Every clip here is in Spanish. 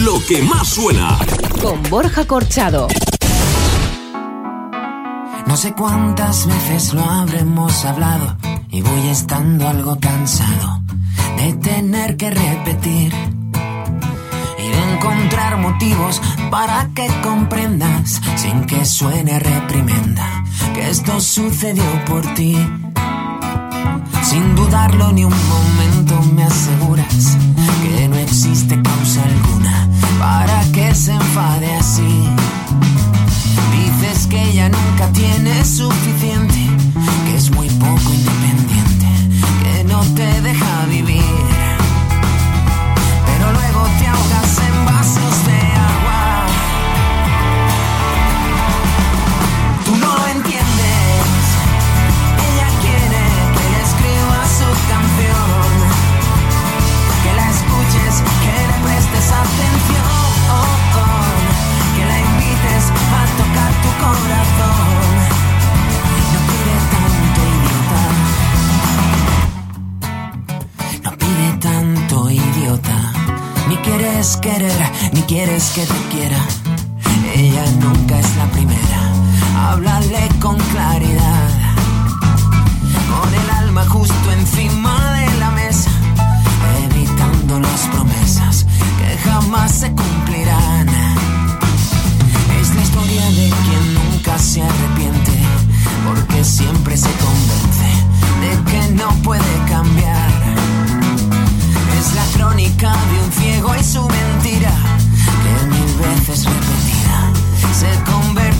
Lo que más suena. Con Borja Corchado. No sé cuántas veces lo habremos hablado y voy estando algo cansado de tener que repetir y de encontrar motivos para que comprendas sin que suene reprimenda que esto sucedió por ti. Sin dudarlo ni un momento me aseguras que no existe causa alguna para que se enfade así. Dices que ella nunca tiene suficiente, que es muy poco independiente, que no te deja vivir. Quieres querer, ni quieres que te quiera. Ella nunca es la primera. Háblale con claridad. Con el alma justo encima de la mesa. Evitando las promesas que jamás se cumplirán. Es la historia de quien nunca se arrepiente. Porque siempre se convence de que no puede cambiar. La crónica de un ciego y su mentira, que mil veces repetida se convertirá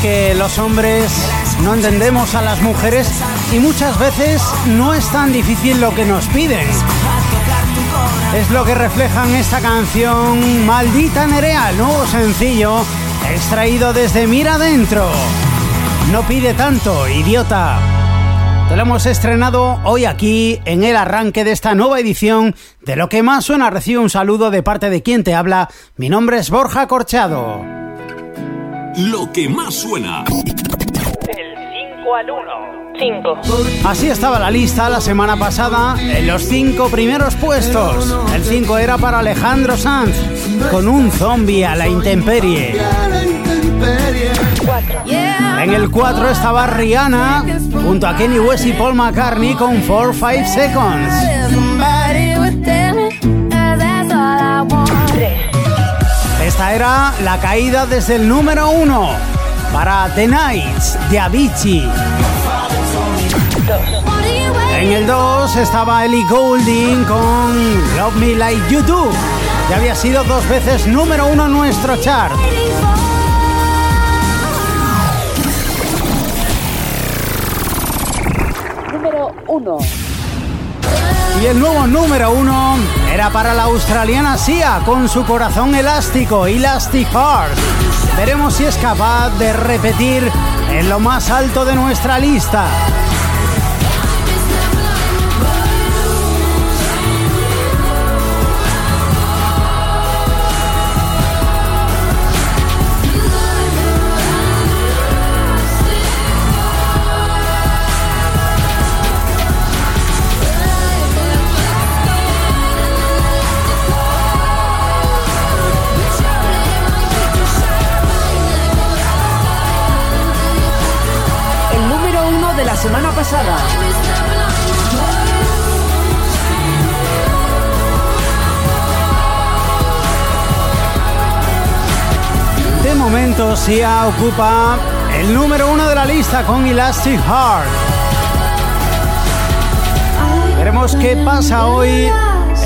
que los hombres no entendemos a las mujeres y muchas veces no es tan difícil lo que nos piden. Es lo que refleja en esta canción Maldita Nerea, nuevo sencillo extraído desde Mira Adentro. No pide tanto, idiota. Te lo hemos estrenado hoy aquí en el arranque de esta nueva edición de Lo que más suena. Recibe un saludo de parte de quien te habla. Mi nombre es Borja Corchado. Lo que más suena. Del 5 al 1. 5. Así estaba la lista la semana pasada en los cinco primeros puestos. El 5 era para Alejandro Sanz con un zombie a la intemperie. En el 4 estaba Rihanna junto a Kenny West y Paul McCartney con 4 5 Seconds. Esta era la caída desde el número 1 para The Nights de Avicii. En el 2 estaba Ellie Goulding con Love Me Like You Do. Ya había sido dos veces número uno en nuestro chart. Número 1. Y el nuevo número uno era para la australiana Sia con su corazón elástico, Elastic Heart. Veremos si es capaz de repetir en lo más alto de nuestra lista. Pasada. De momento, Sia ocupa el número uno de la lista con Elastic Heart. Veremos qué pasa hoy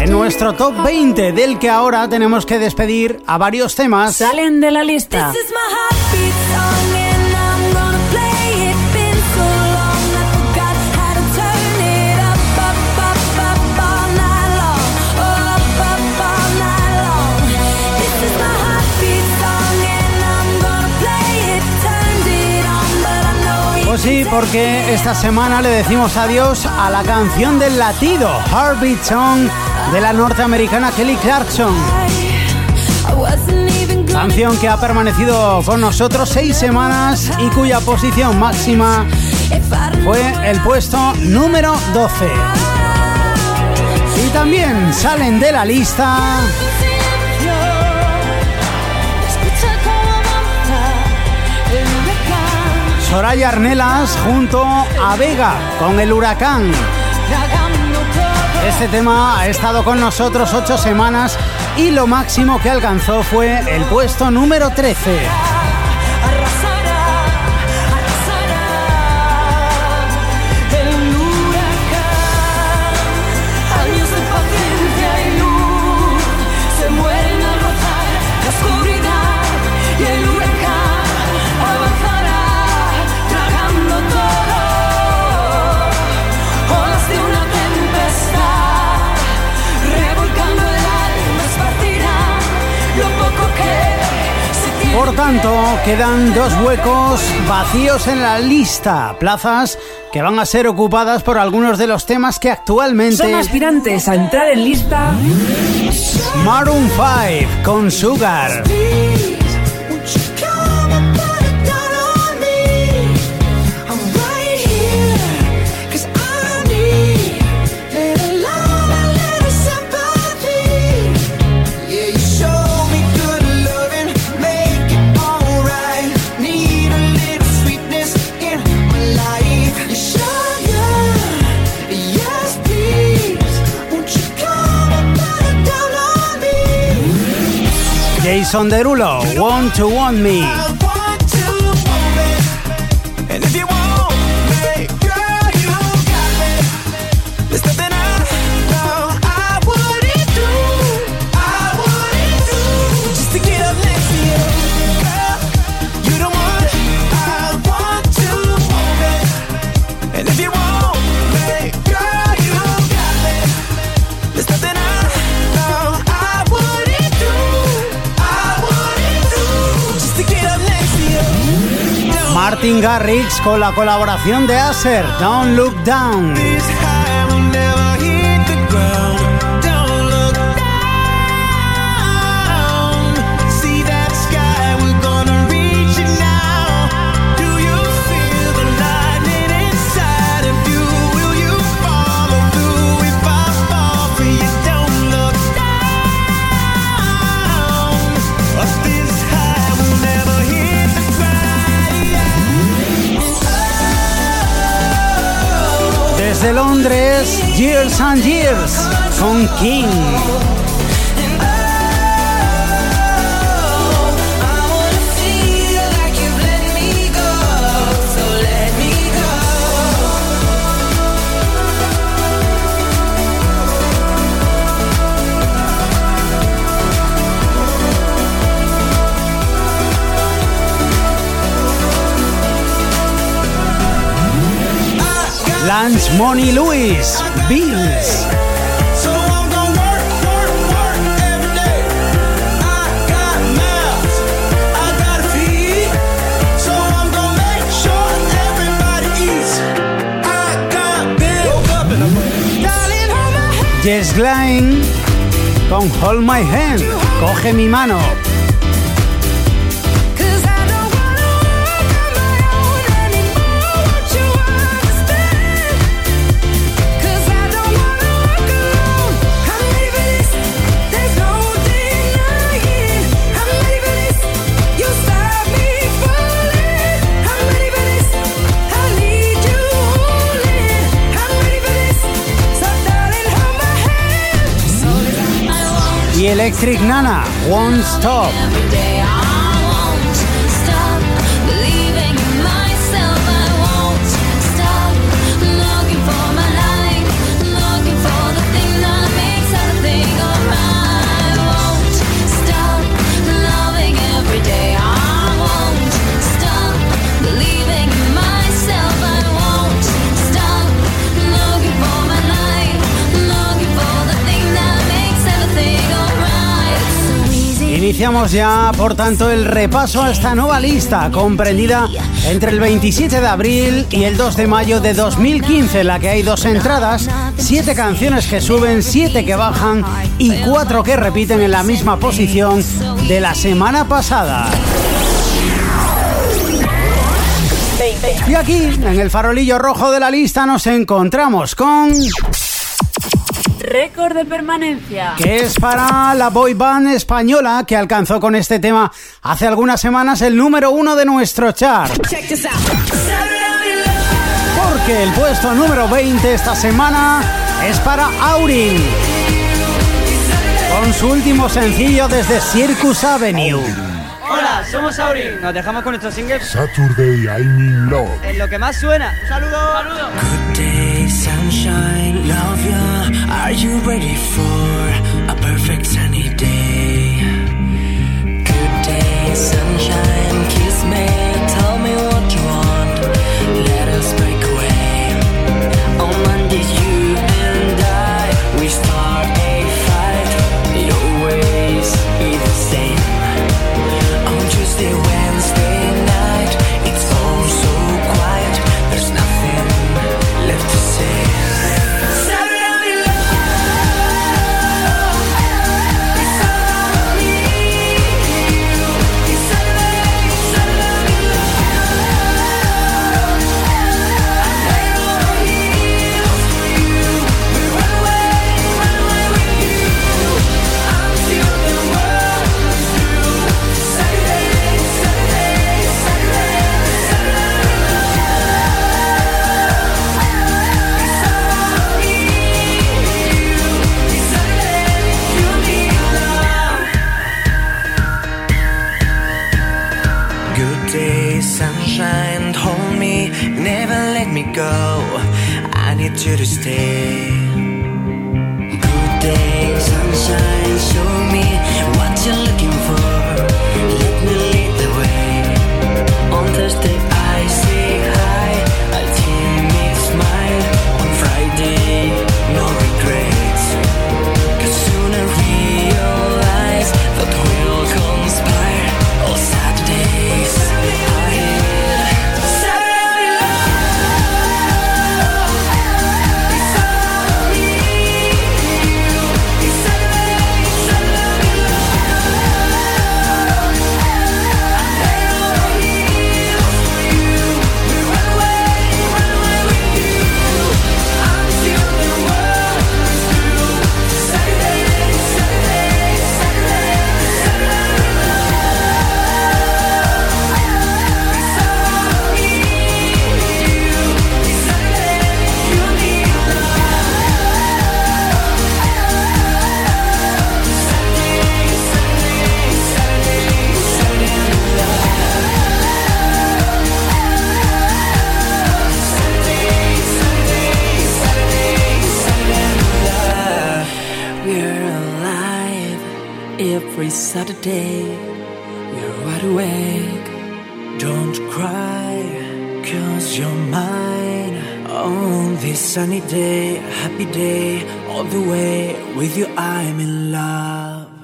en nuestro top 20, del que ahora tenemos que despedir a varios temas. Salen de la lista. Sí, porque esta semana le decimos adiós a la canción del latido, Heartbeat Song, de la norteamericana Kelly Clarkson. Canción que ha permanecido con nosotros seis semanas y cuya posición máxima fue el puesto número 12. Y también salen de la lista Soraya Arnelas junto a Vega con el huracán. Este tema ha estado con nosotros ocho semanas y lo máximo que alcanzó fue el puesto número 13. Por tanto, quedan dos huecos vacíos en la lista, plazas que van a ser ocupadas por algunos de los temas que actualmente son aspirantes a entrar en lista. Maroon 5 con Sugar. Jason Derulo, Want to Want Me. Martin Garrix con la colaboración de Acer, Don't Look Down. De Londres, Years and Years, con King. Lance Money Lewis, Bills. Jess Glenn con Hold My Hand, coge mi mano. Electric Nana, Won't Stop. Iniciamos ya, por tanto, el repaso a esta nueva lista, comprendida entre el 27 de abril y el 2 de mayo de 2015, en la que hay dos entradas, siete canciones que suben, siete que bajan y cuatro que repiten en la misma posición de la semana pasada. Y aquí, en el farolillo rojo de la lista, nos encontramos con récord de permanencia. Que es para la boy band española que alcanzó con este tema hace algunas semanas el número uno de nuestro chart. Porque el puesto número 20 esta semana es para Aurin. Con su último sencillo desde Circus Avenue. Hola, somos Aurin. Nos dejamos con nuestro single Saturday I'm in love. En lo que más suena. Un saludo. saludo. Good day, sunshine, love ya. Are you ready for a perfect sunny you to stay. Saturday. We're wide awake. Don't cry, cause you're mine. On this sunny day, happy day, all the way with you, I'm in love.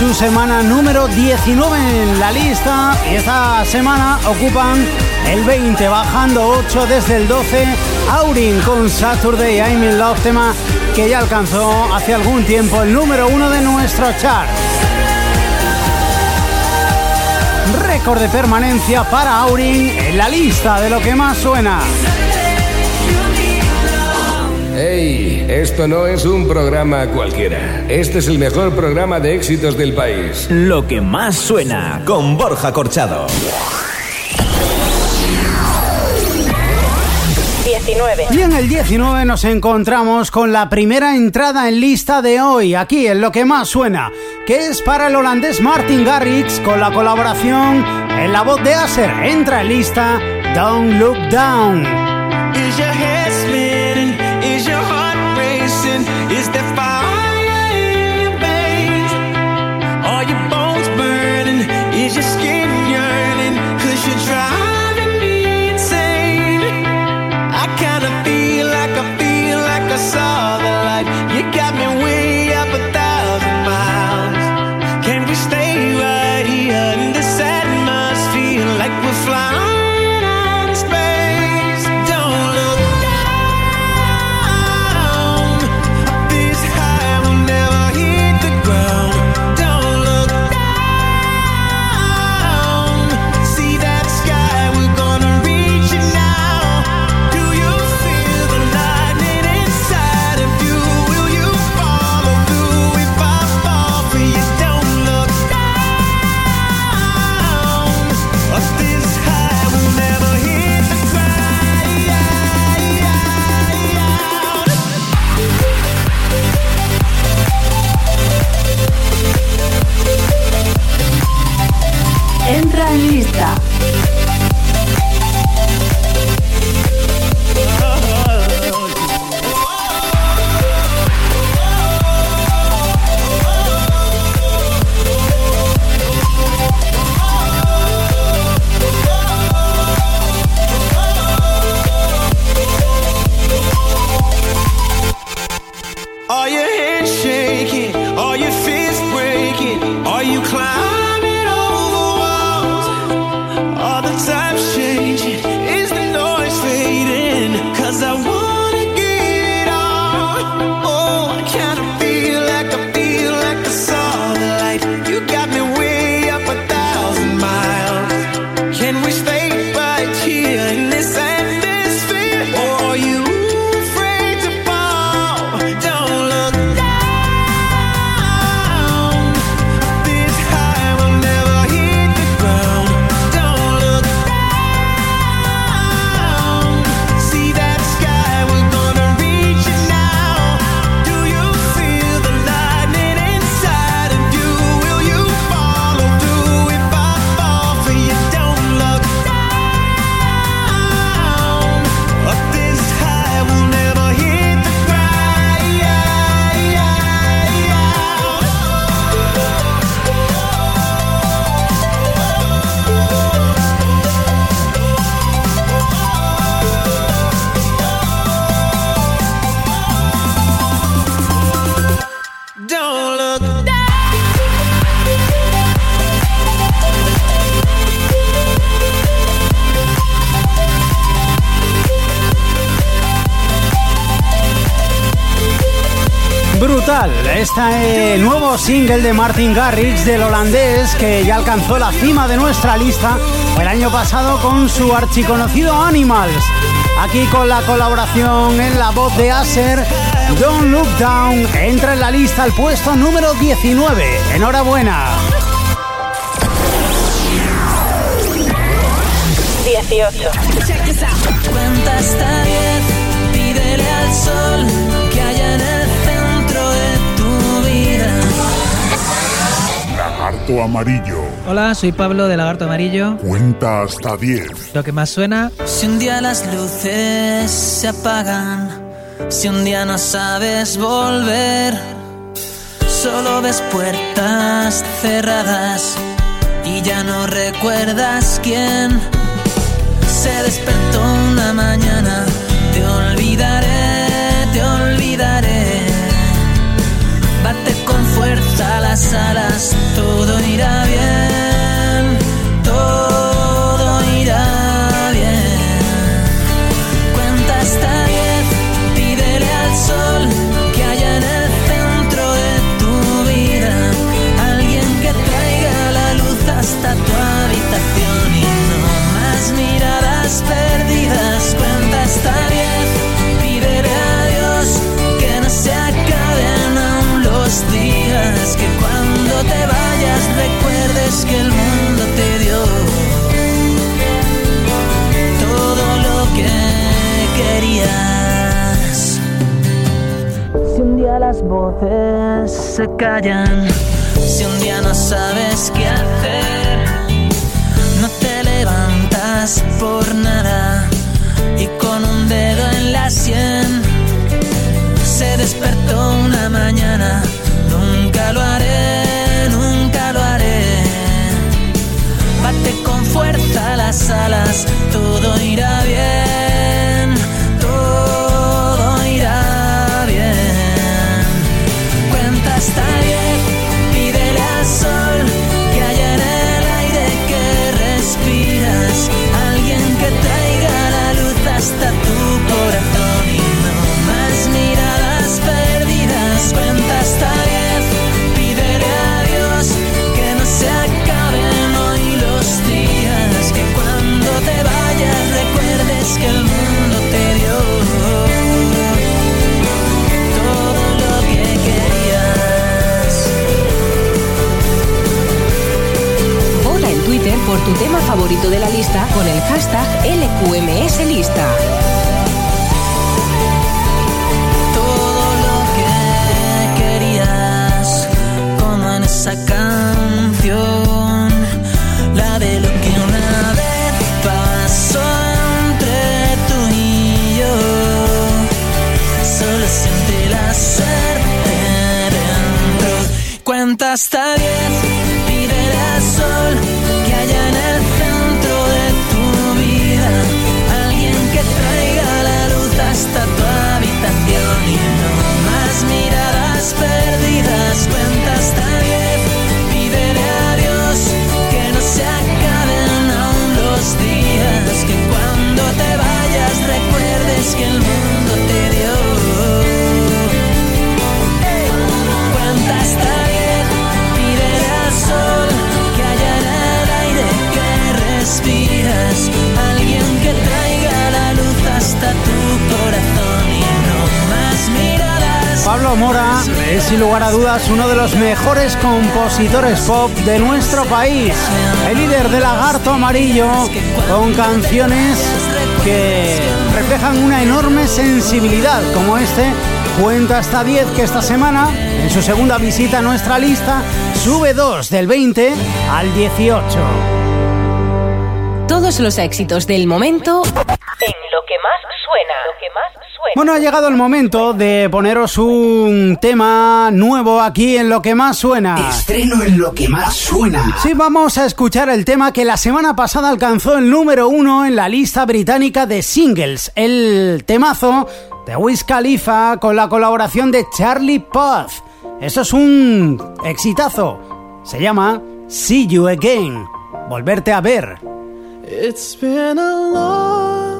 Su semana número 19 en la lista y esta semana ocupan el 20, bajando 8 desde el 12. Aurin con Saturday I'm in Love, tema que ya alcanzó hace algún tiempo el número 1 de nuestro chart. récord de permanencia para Aurin en la lista de lo que más suena. ¡Hey! Esto no es un programa cualquiera. Este es el mejor programa de éxitos del país. Lo que más suena con Borja Corchado. 19. Y en el 19 nos encontramos con la primera entrada en lista de hoy, aquí en lo que más suena, que es para el holandés Martin Garrix con la colaboración en la voz de Acer. Entra en lista Don't Look Down. Este nuevo single de Martin Garrix del holandés que ya alcanzó la cima de nuestra lista el año pasado con su archiconocido Animals. Aquí con la colaboración en la voz de Acer, Don't Look Down entra en la lista al puesto número 19. Enhorabuena. 18. Cuenta hasta diez, pídele al sol Lagarto amarillo. Hola, soy Pablo de Lagarto Amarillo. Cuenta hasta 10. Lo que más suena, Si un día las luces se apagan, si un día no sabes volver, solo ves puertas cerradas y ya no recuerdas quién se despertó una mañana. Te olvidaré, hasta las alas, todo irá bien, todo irá bien. Cuenta hasta diez, pídele al sol que haya en el centro de tu vida alguien que traiga la luz hasta tu habitación y no más miradas perdidas. Cuenta hasta diez. recuerdes que el mundo te dio todo lo que querías. Si un día las voces se callan, si un día no sabes qué hacer, no te levantas por nada y con un dedo en la sien se despertó una mañana, nunca lo haré. Fuerza las alas, todo irá bien, por tu tema favorito de la lista con el hashtag LQMSLista. todo lo que querías, como en esa canción, la de lo que una vez pasó entre tú y yo. Solo siente la suerte dentro. Cuenta hasta diez, luz hasta tu corazón y no más miradas. Pablo Mora es sin lugar a dudas uno de los mejores compositores pop de nuestro país. El líder de Lagarto Amarillo con canciones que reflejan una enorme sensibilidad como este Cuenta hasta 10 que esta semana, en su segunda visita a nuestra lista, sube 2 del 20 al 18. Todos los éxitos del momento Bueno, ha llegado el momento de poneros un tema nuevo aquí en lo que más suena. Estreno en lo que más suena. Sí, vamos a escuchar el tema que la semana pasada alcanzó el número uno en la lista británica de singles, el temazo de Wiz Khalifa con la colaboración de Charlie Puth. Eso es un exitazo. Se llama See You Again. Volverte a ver. It's been a long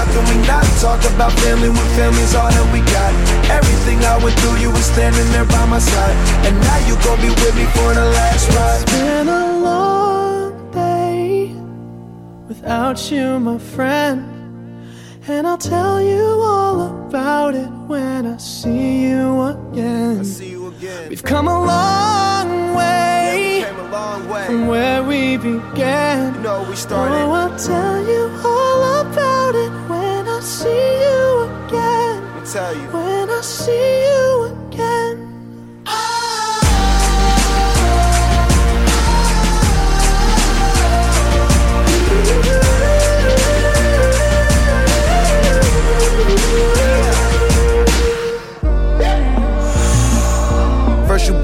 How can we not talk about family when family's all that we got? Everything I went through, you were standing there by my side. And now you gon' be with me for the last ride. It's been a long day without you, my friend. And I'll tell you all about it when I see you again. See you again. We've come a long way Came a long way. from where we began. You know we started. Oh, I'll tell you all about it when I see you again. Let me tell you. When I see you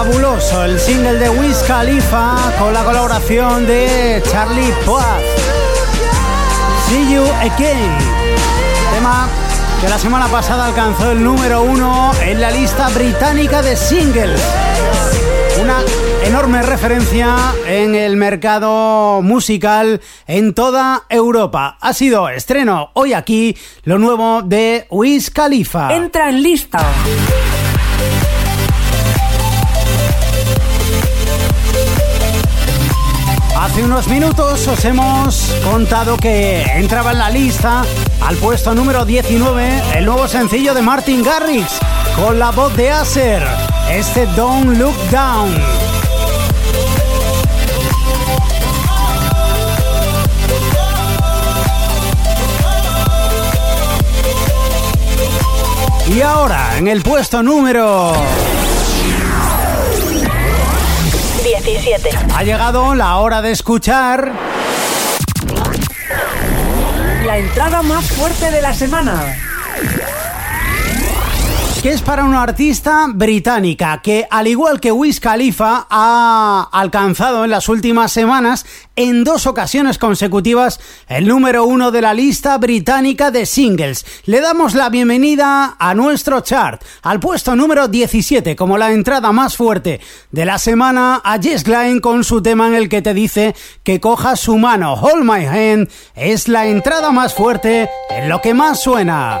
Fabuloso el single de Wiz Khalifa con la colaboración de Charlie Puth. See You Again. Tema que la semana pasada alcanzó el número uno en la lista británica de singles. Una enorme referencia en el mercado musical en toda Europa. Ha sido estreno hoy aquí lo nuevo de Wiz Khalifa. Entra en lista. Hace unos minutos os hemos contado que entraba en la lista al puesto número 19 el nuevo sencillo de Martin Garrix con la voz de Acer, este Don't Look Down. Y ahora, en el puesto número 17. Ha llegado la hora de escuchar La entrada más fuerte de la semana. Que es para una artista británica que, al igual que Wiz Khalifa, ha alcanzado en las últimas semanas en dos ocasiones consecutivas el número uno de la lista británica de singles. Le damos la bienvenida a nuestro chart, al puesto número 17, como la entrada más fuerte de la semana, a Jess Glynne con su tema en el que te dice que coja su mano. Hold My Hand es la entrada más fuerte en lo que más suena.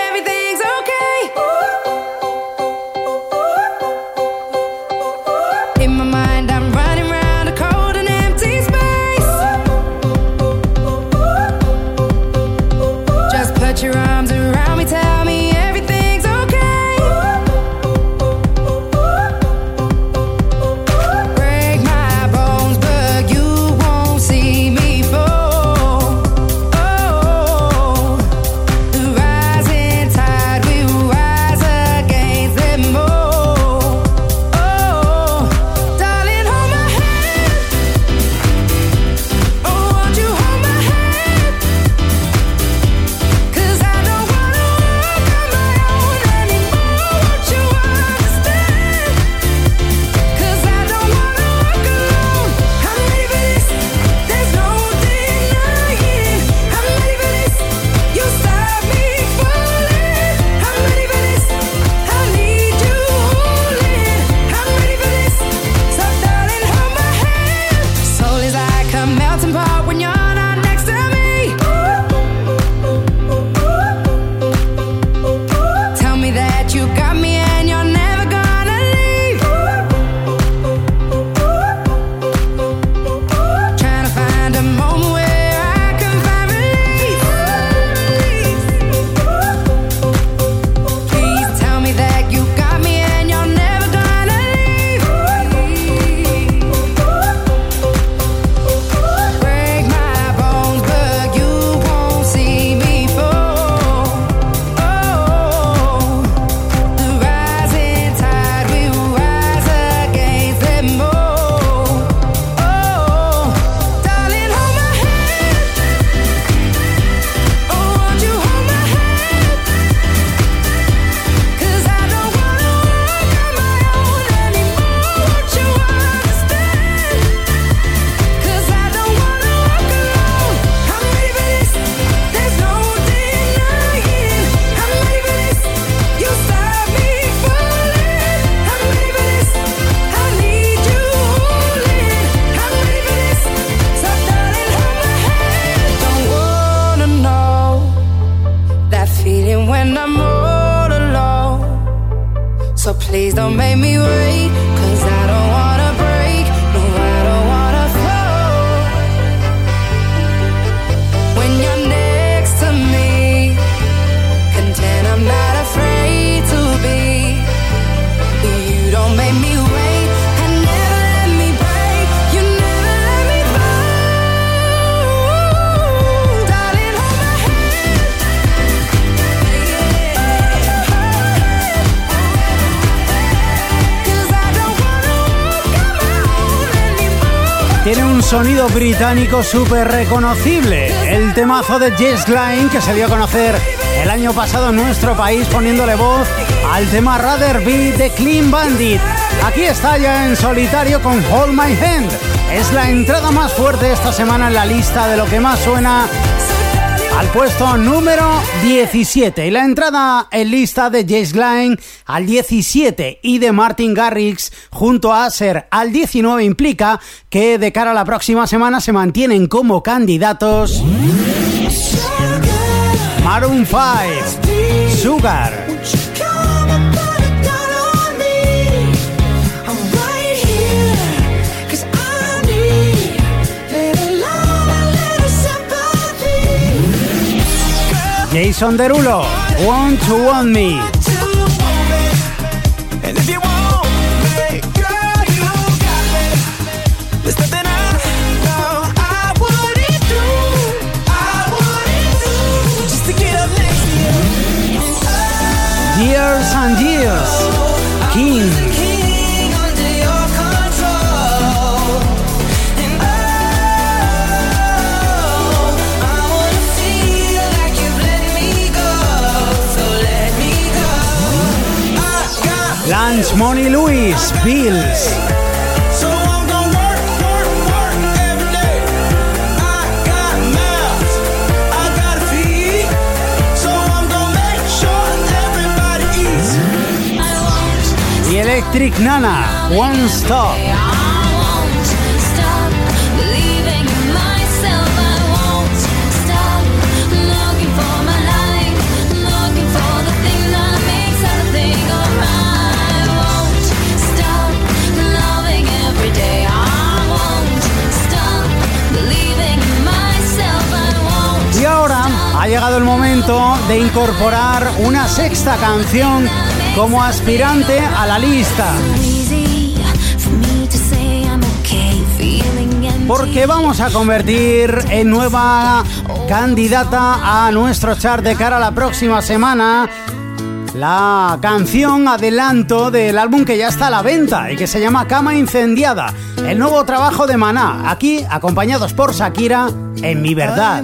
sonido británico súper reconocible. El temazo de Jess Line que se dio a conocer el año pasado en nuestro país poniéndole voz al tema Rather Be de Clean Bandit. Aquí está ya en solitario con Hold My Hand. Es la entrada más fuerte esta semana en la lista de lo que más suena al puesto número 17. Y la entrada en lista de Jace Line al 17 y de Martin Garrix junto a Acer al 19 implica que de cara a la próxima semana se mantienen como candidatos Maroon 5, Sugar, Jason Derulo, Want to Want Me. Everybody eats. I won't y Electric Nana, One Stop. stop ha llegado el momento de incorporar una sexta canción como aspirante a la lista. Porque vamos a convertir en nueva candidata a nuestro chart de cara a la próxima semana la canción adelanto del álbum que ya está a la venta y que se llama Cama Incendiada, el nuevo trabajo de Maná, aquí acompañados por Shakira en Mi Verdad.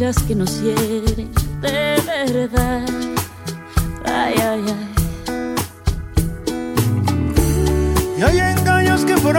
mentiras que nos hieren de verdad. Ay, ay, ay. Y hay engaños que por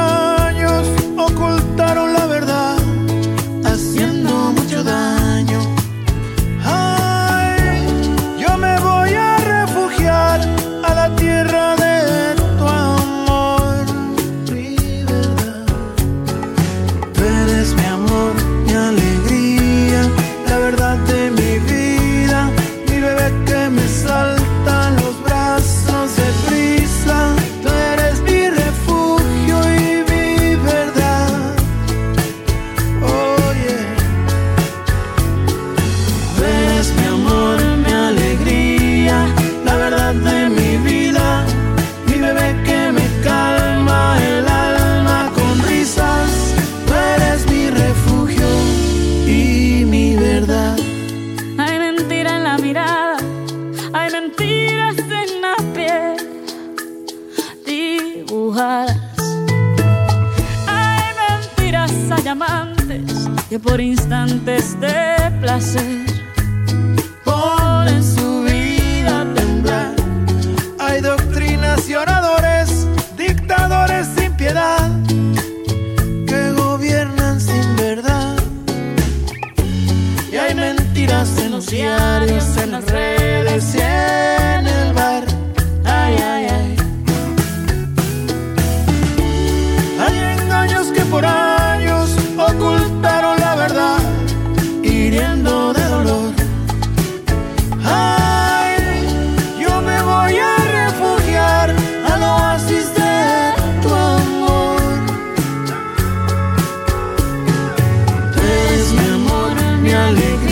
mi alegría.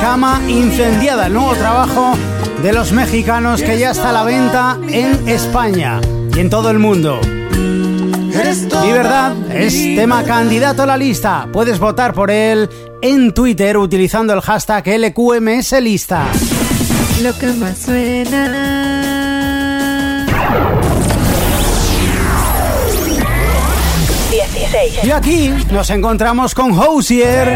Cama Incendiada, el nuevo trabajo de los mexicanos que ya está a la venta en España y en todo el mundo. Mi verdad es tema candidato a la lista. Puedes votar por él en Twitter utilizando el hashtag LQMS lista. Lo que más suena. 16. Y aquí nos encontramos con Hosier.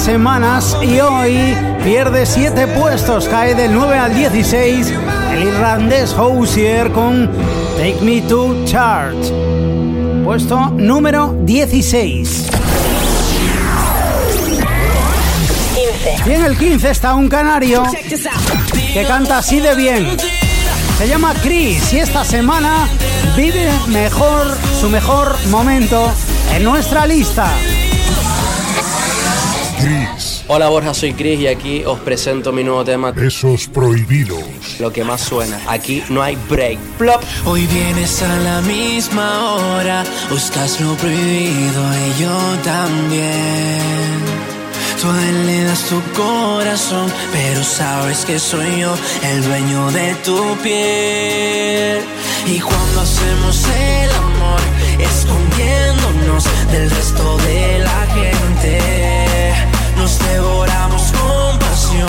Semanas y hoy pierde 7 puestos, cae del 9 al 16 el irlandés Hosier con Take Me to Church. Puesto número 16. 15. Y en el 15 está un canario que canta así de bien. Se llama Chris y esta semana vive mejor su mejor momento en nuestra lista. Hola Borja, soy Chris y aquí os presento mi nuevo tema, besos prohibidos. lo que más suena. Aquí no hay break. Plop. Hoy vienes a la misma hora, buscas lo prohibido y yo también. Tú a él le das tu corazón, pero sabes que soy yo el dueño de tu piel. Y cuando hacemos el amor, escondiéndonos del resto de la gente, nos devoramos con pasión,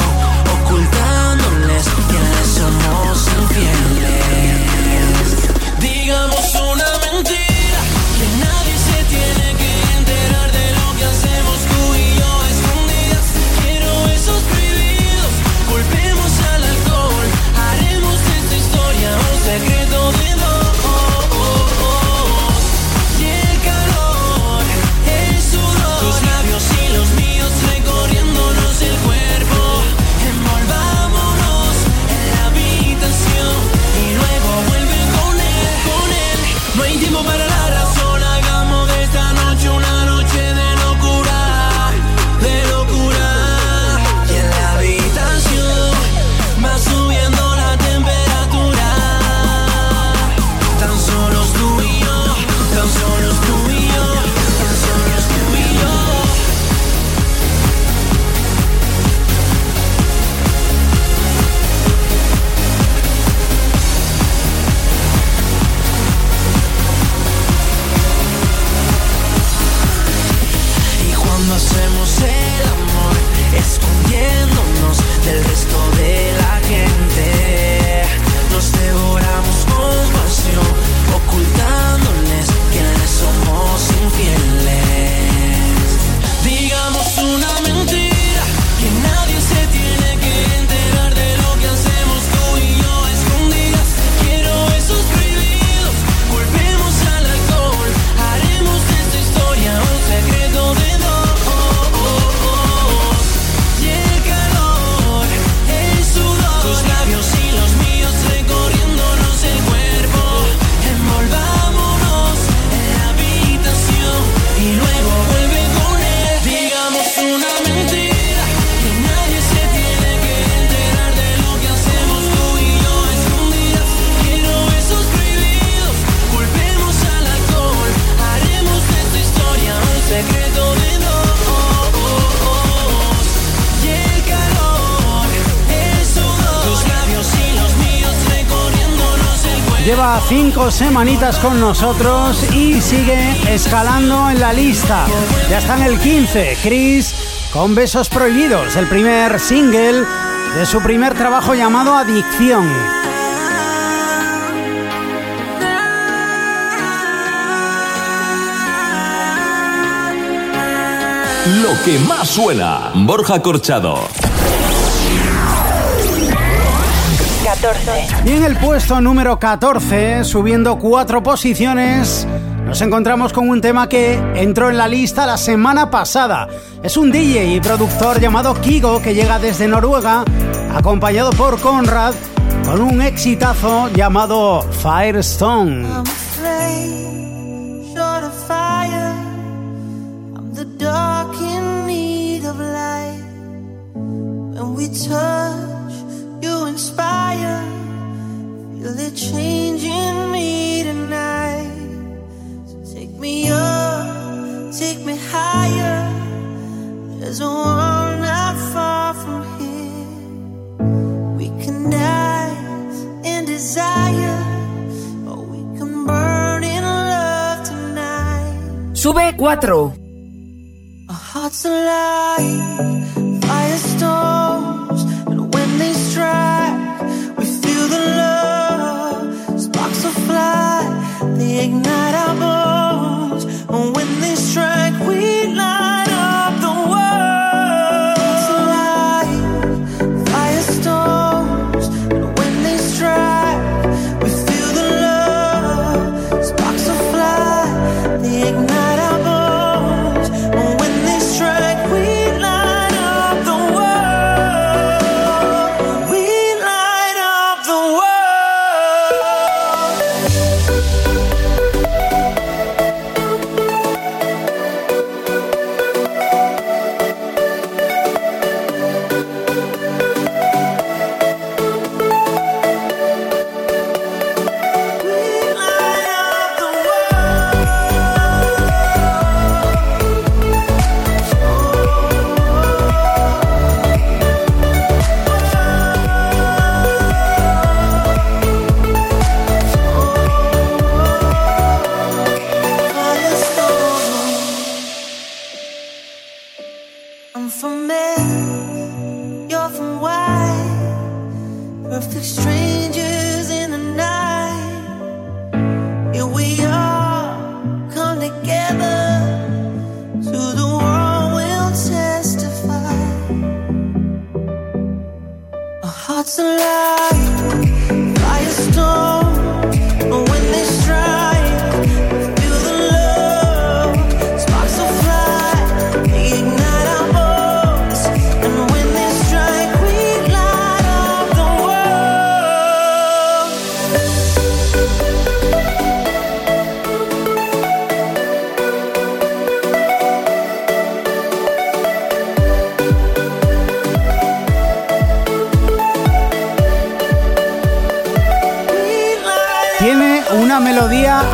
cinco semanitas con nosotros y sigue escalando en la lista. Ya está en el 15. Chris con Besos Prohibidos, el primer single de su primer trabajo llamado Adicción. Lo que más suena, Borja Corchado. 14. Y en el puesto número 14, subiendo cuatro posiciones, nos encontramos con un tema que entró en la lista la semana pasada. Es un DJ y productor llamado Kigo que llega desde Noruega, acompañado por Conrad, con un exitazo llamado Firestone. Feel it changing me tonight. So take me up, take me higher. There's a world not far from here. We can dance in desire. Or we can burn in love tonight. Sube 4. Our hearts alive, firestorms, they ignite our bones,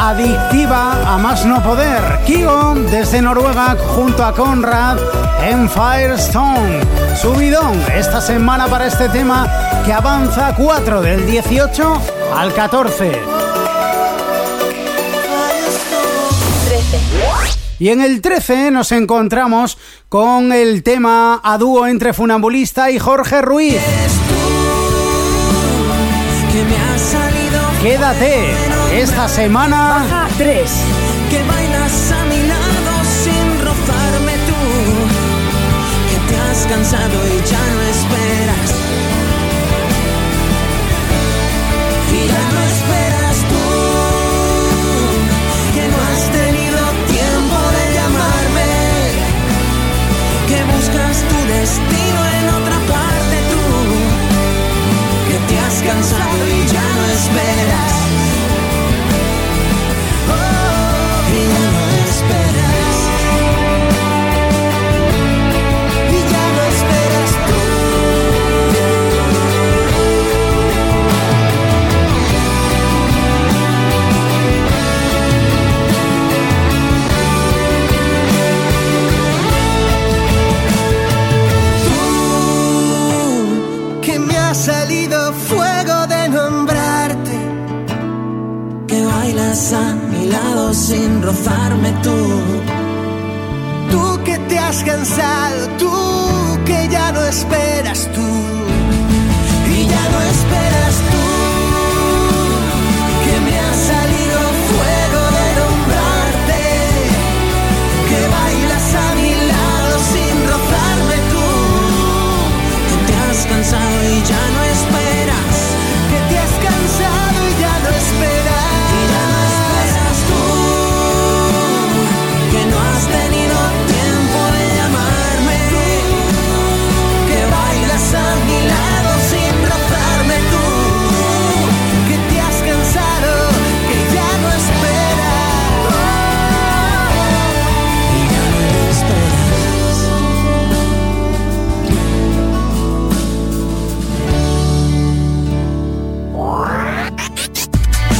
adictiva a más no poder. Kigo desde Noruega junto a Conrad en Firestone. Subidón esta semana para este tema que avanza 4 del 18 al 14. 13. Y en el 13 nos encontramos con el tema a dúo entre Funambulista y Jorge Ruiz. Quédate esta semana. Baja 3. que bailas a mi lado sin rozarme tú, que te has cansado y ya no esperas. Y ya no esperas tú, que no has tenido tiempo de llamarme, que buscas tu destino en otra parte tú, que te has cansado y ya no esperas. a mi lado sin rozarme tú. Que te has cansado, tú que ya no esperas tú. Y ya no esperas tú. Que me ha salido fuego de nombrarte. Que bailas a mi lado sin rozarme tú. Que te has cansado y ya no esperas. Que te has cansado y ya no esperas.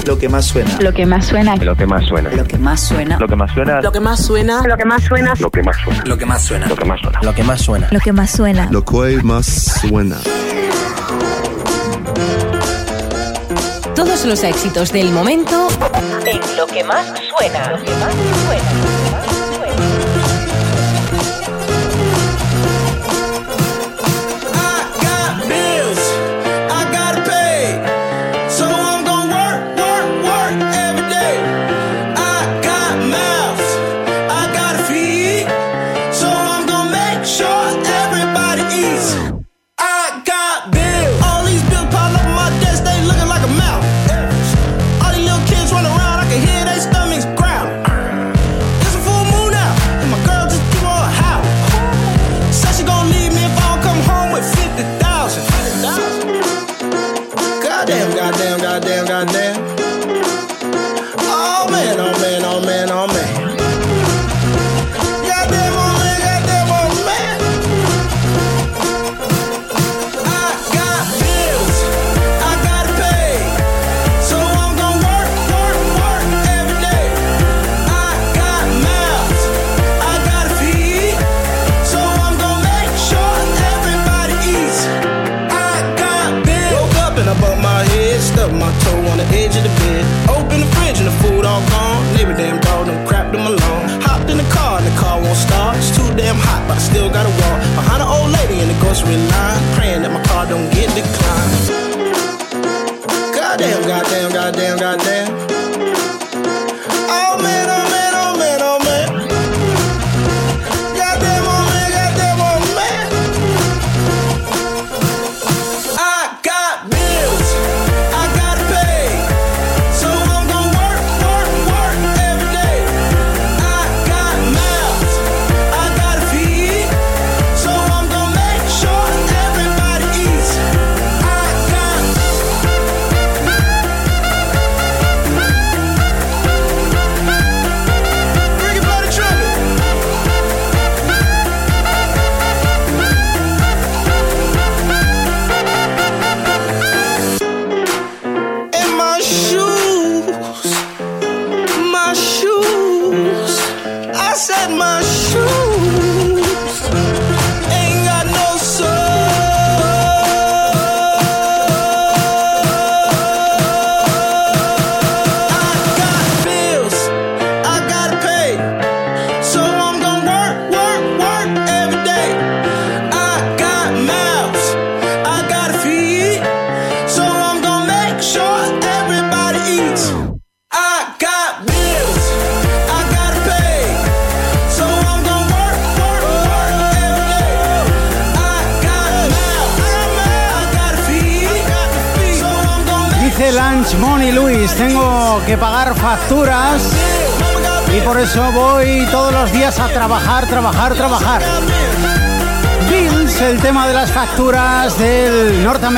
Lo que más suena. Lo que más suena. Lo que más suena. Lo que más suena. Lo que más suena. Lo que más suena. Lo que más suena. Lo que más suena. Lo que más suena. Lo que más suena. Lo que más suena. Lo que más suena. Todos los éxitos del momento en Lo que más suena.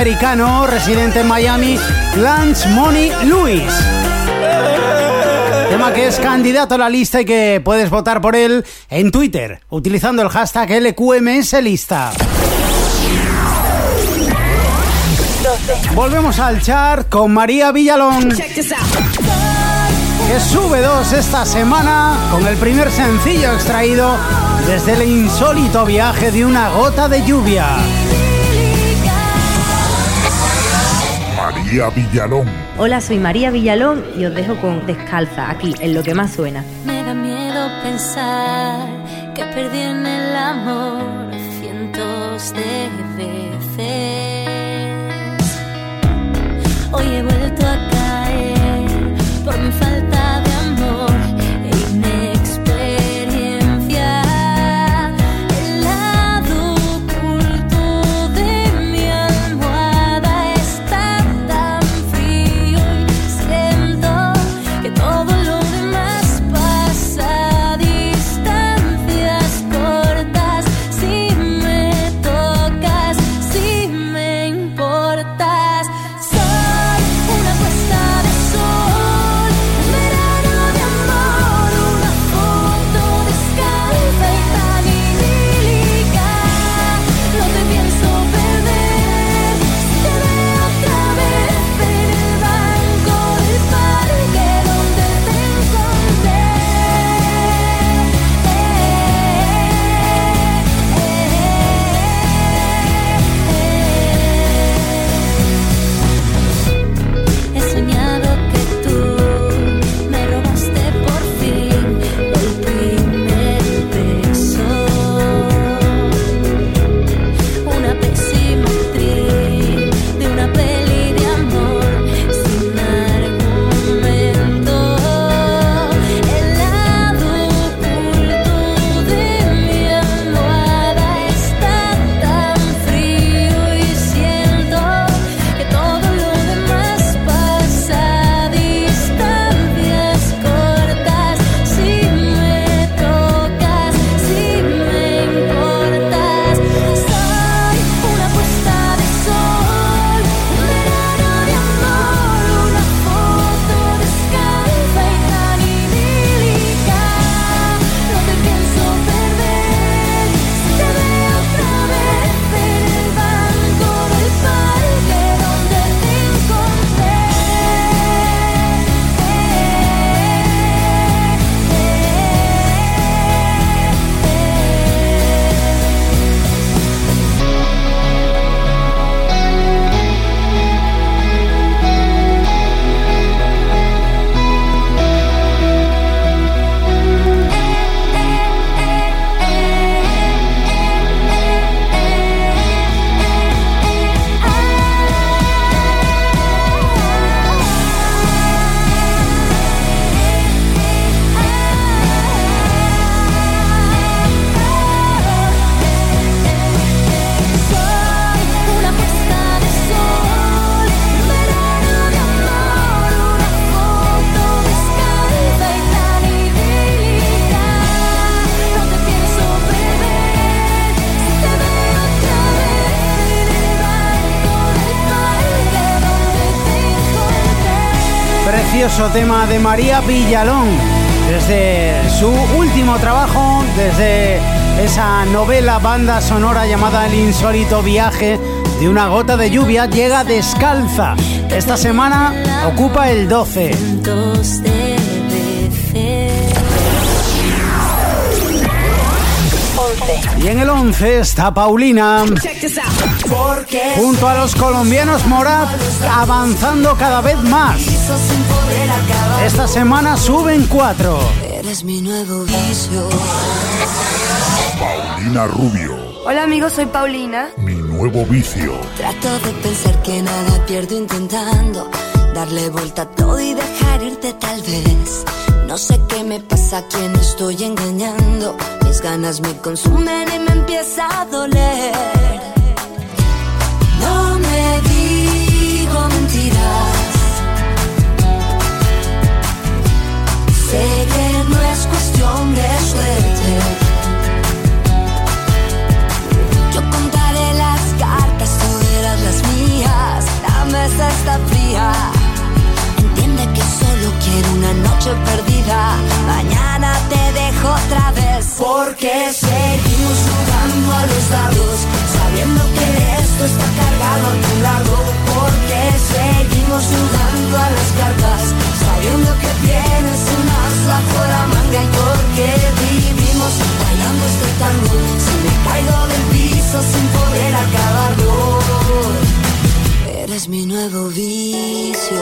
americano residente en Miami, Lance Money Lewis. Tema que es candidato a la lista y que puedes votar por él en Twitter utilizando el hashtag LQMSLista. Volvemos al chart con María Villalón. Que sube dos esta semana con el primer sencillo extraído desde el insólito viaje de una gota de lluvia. María Villalón. Hola, soy María Villalón y os dejo con Descalza, aquí, en lo que más suena. Me da miedo pensar que perdí en el amor cientos de veces. Hoy he vuelto a caer por mi falta tema de María Villalón. Desde su último trabajo, desde esa novela banda sonora llamada El insólito viaje de una gota de lluvia, llega descalza. Esta semana ocupa el 12. Cientos de veces. Y en el 11 está Paulina. Junto a los colombianos Morat, avanzando cada vez más. Esta semana suben 4. Eres mi nuevo vicio. Paulina Rubio, Hola amigos, soy Paulina. mi nuevo vicio. Trato de pensar que nada pierdo intentando darle vuelta a todo y dejar irte tal vez. No sé qué me pasa, a quién estoy engañando. Mis ganas me consumen y me empieza a doler. Sé que no es cuestión de suerte. Yo contaré las cartas, tú verás las mías. La mesa está fría. Entiende que solo quiero una noche perdida. Mañana te dejo otra vez. Porque seguimos jugando a los dados. Sabiendo que esto está cargado a tu lado. Porque seguimos jugando a las cartas. Sabiendo que tienes un Vamos bajo la manga y porque vivimos bailando este tango. Si me caigo del piso sin poder acabar acabarlo. Eres mi nuevo vicio.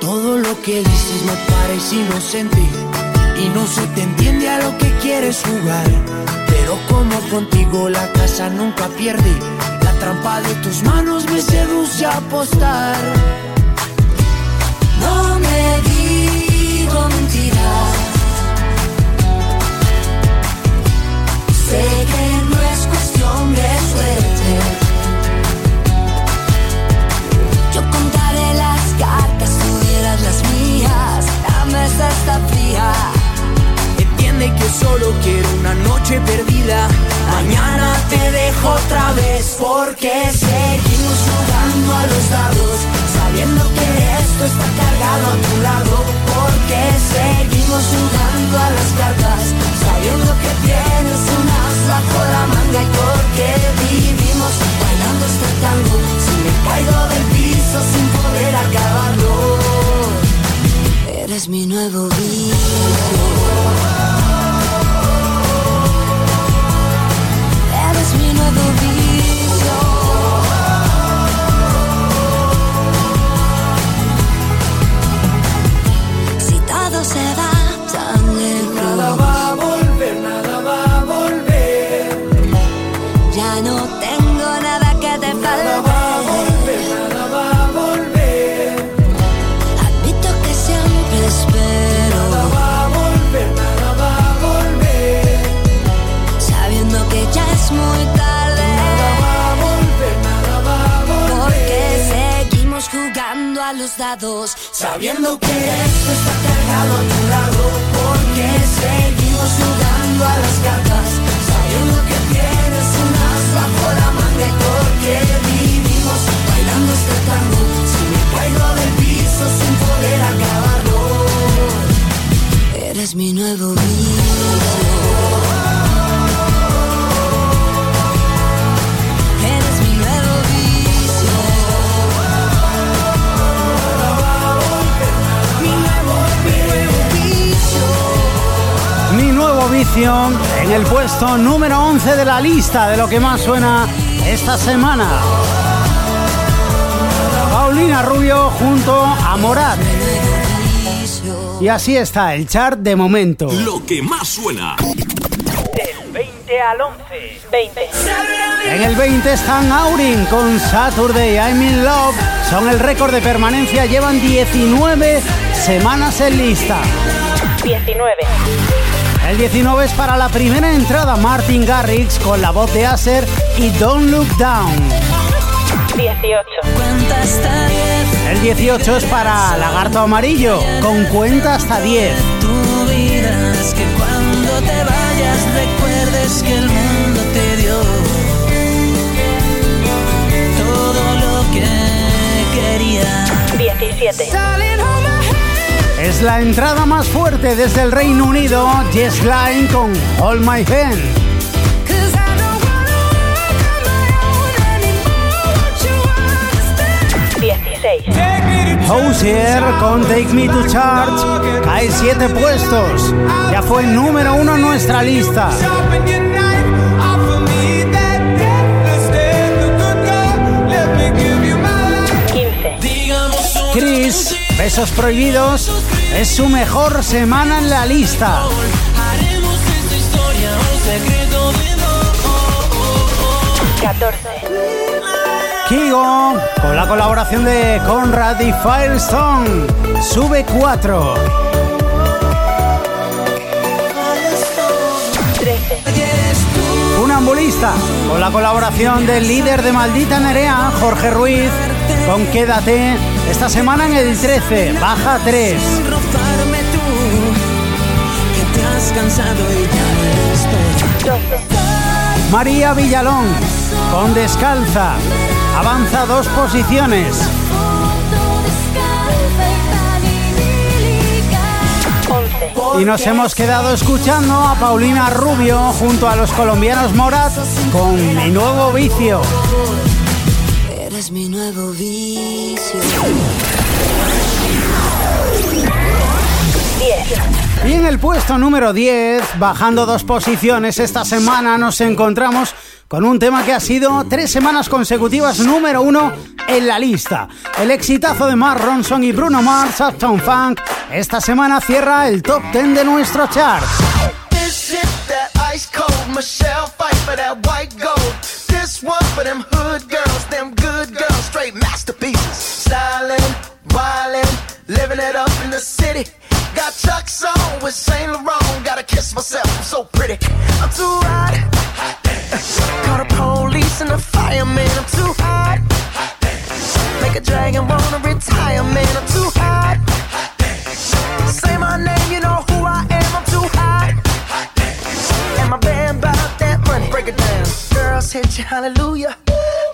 Todo lo que dices me parece inocente y no se te entiende a lo que quieres jugar. Pero como contigo la casa nunca pierde trampa de tus manos me seduce a apostar. Lista de lo que más suena esta semana. Paulina Rubio junto a Morat. Y así está el chart de momento. Lo que más suena. Del 20 al 11. 20. En el 20 están Aurin con Saturday I'm in Love. Son el récord de permanencia, llevan 19 semanas en lista. 19. El 19 es para la primera entrada Martin Garrix con la voz de Acer y Don't Look Down. 18. Cuenta hasta 10. El 18 es para Lagarto Amarillo con cuenta hasta 10. Tu vida es que cuando te vayas recuerdes que el mundo te dio todo lo que quería. 17. Es la entrada más fuerte desde el Reino Unido, Jess Line con All My Hand. 16. Hosier con Take Me to Church cae 7 puestos. Ya fue número uno en nuestra lista. Chris, Besos Prohibidos, es su mejor semana en la lista. Haremos esta historia un secreto de 14. Kigo, con la colaboración de Conrad y Firestone, sube 4. 13. Funambulista, con la colaboración del líder de Maldita Nerea, Jorge Ruiz, con Quédate, esta semana en el 13, baja 3. rozarme tú, que te has cansado y ya no estoy. 12. María Villalón, con Descalza, avanza dos posiciones. 11. Y nos hemos quedado escuchando a Paulina Rubio junto a los colombianos Morat con Mi Nuevo Vicio. Mi nuevo vicio. 10. Y en el puesto número 10, bajando dos posiciones esta semana, nos encontramos con un tema que ha sido tres semanas consecutivas número uno en la lista. El exitazo de Mark Ronson y Bruno Mars, Uptown Funk, esta semana cierra el top 10 de nuestro chart. This hit that ice cold Michelle fight for that white gold. This one for them hood girls, them the city. Got Chuck's on with Saint Laurent. Gotta kiss myself, I'm so pretty. I'm too hot. Call the police and the fireman. I'm too hot. Make a dragon wanna retire, man. I'm too hot. Say my name, you know who I am. I'm too hot. And my band bought that money. Break it down. Girls hit you, hallelujah.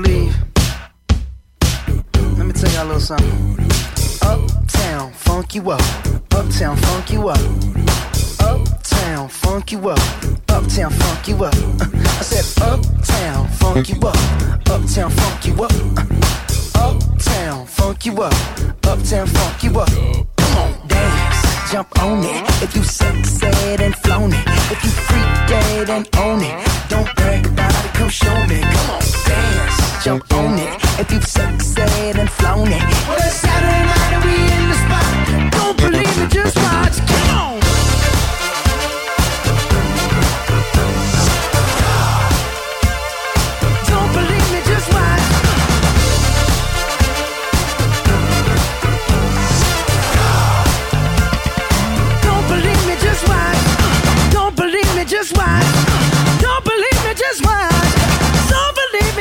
Leave, let me tell y'all a little something. Uptown, funk you up. Uptown, funk you up. Uptown, funk you up. Uptown, funk you up. I said, Uptown, funk you up. Uptown, funk you up. Uptown, funk you up. Uptown, funk you up. Come on, dance, jump on it. If you sexed and flown it. If you freak dead and own it. Don't brag about come show me. Come on, dance, jump on it. If you've sexed and flown it. Well,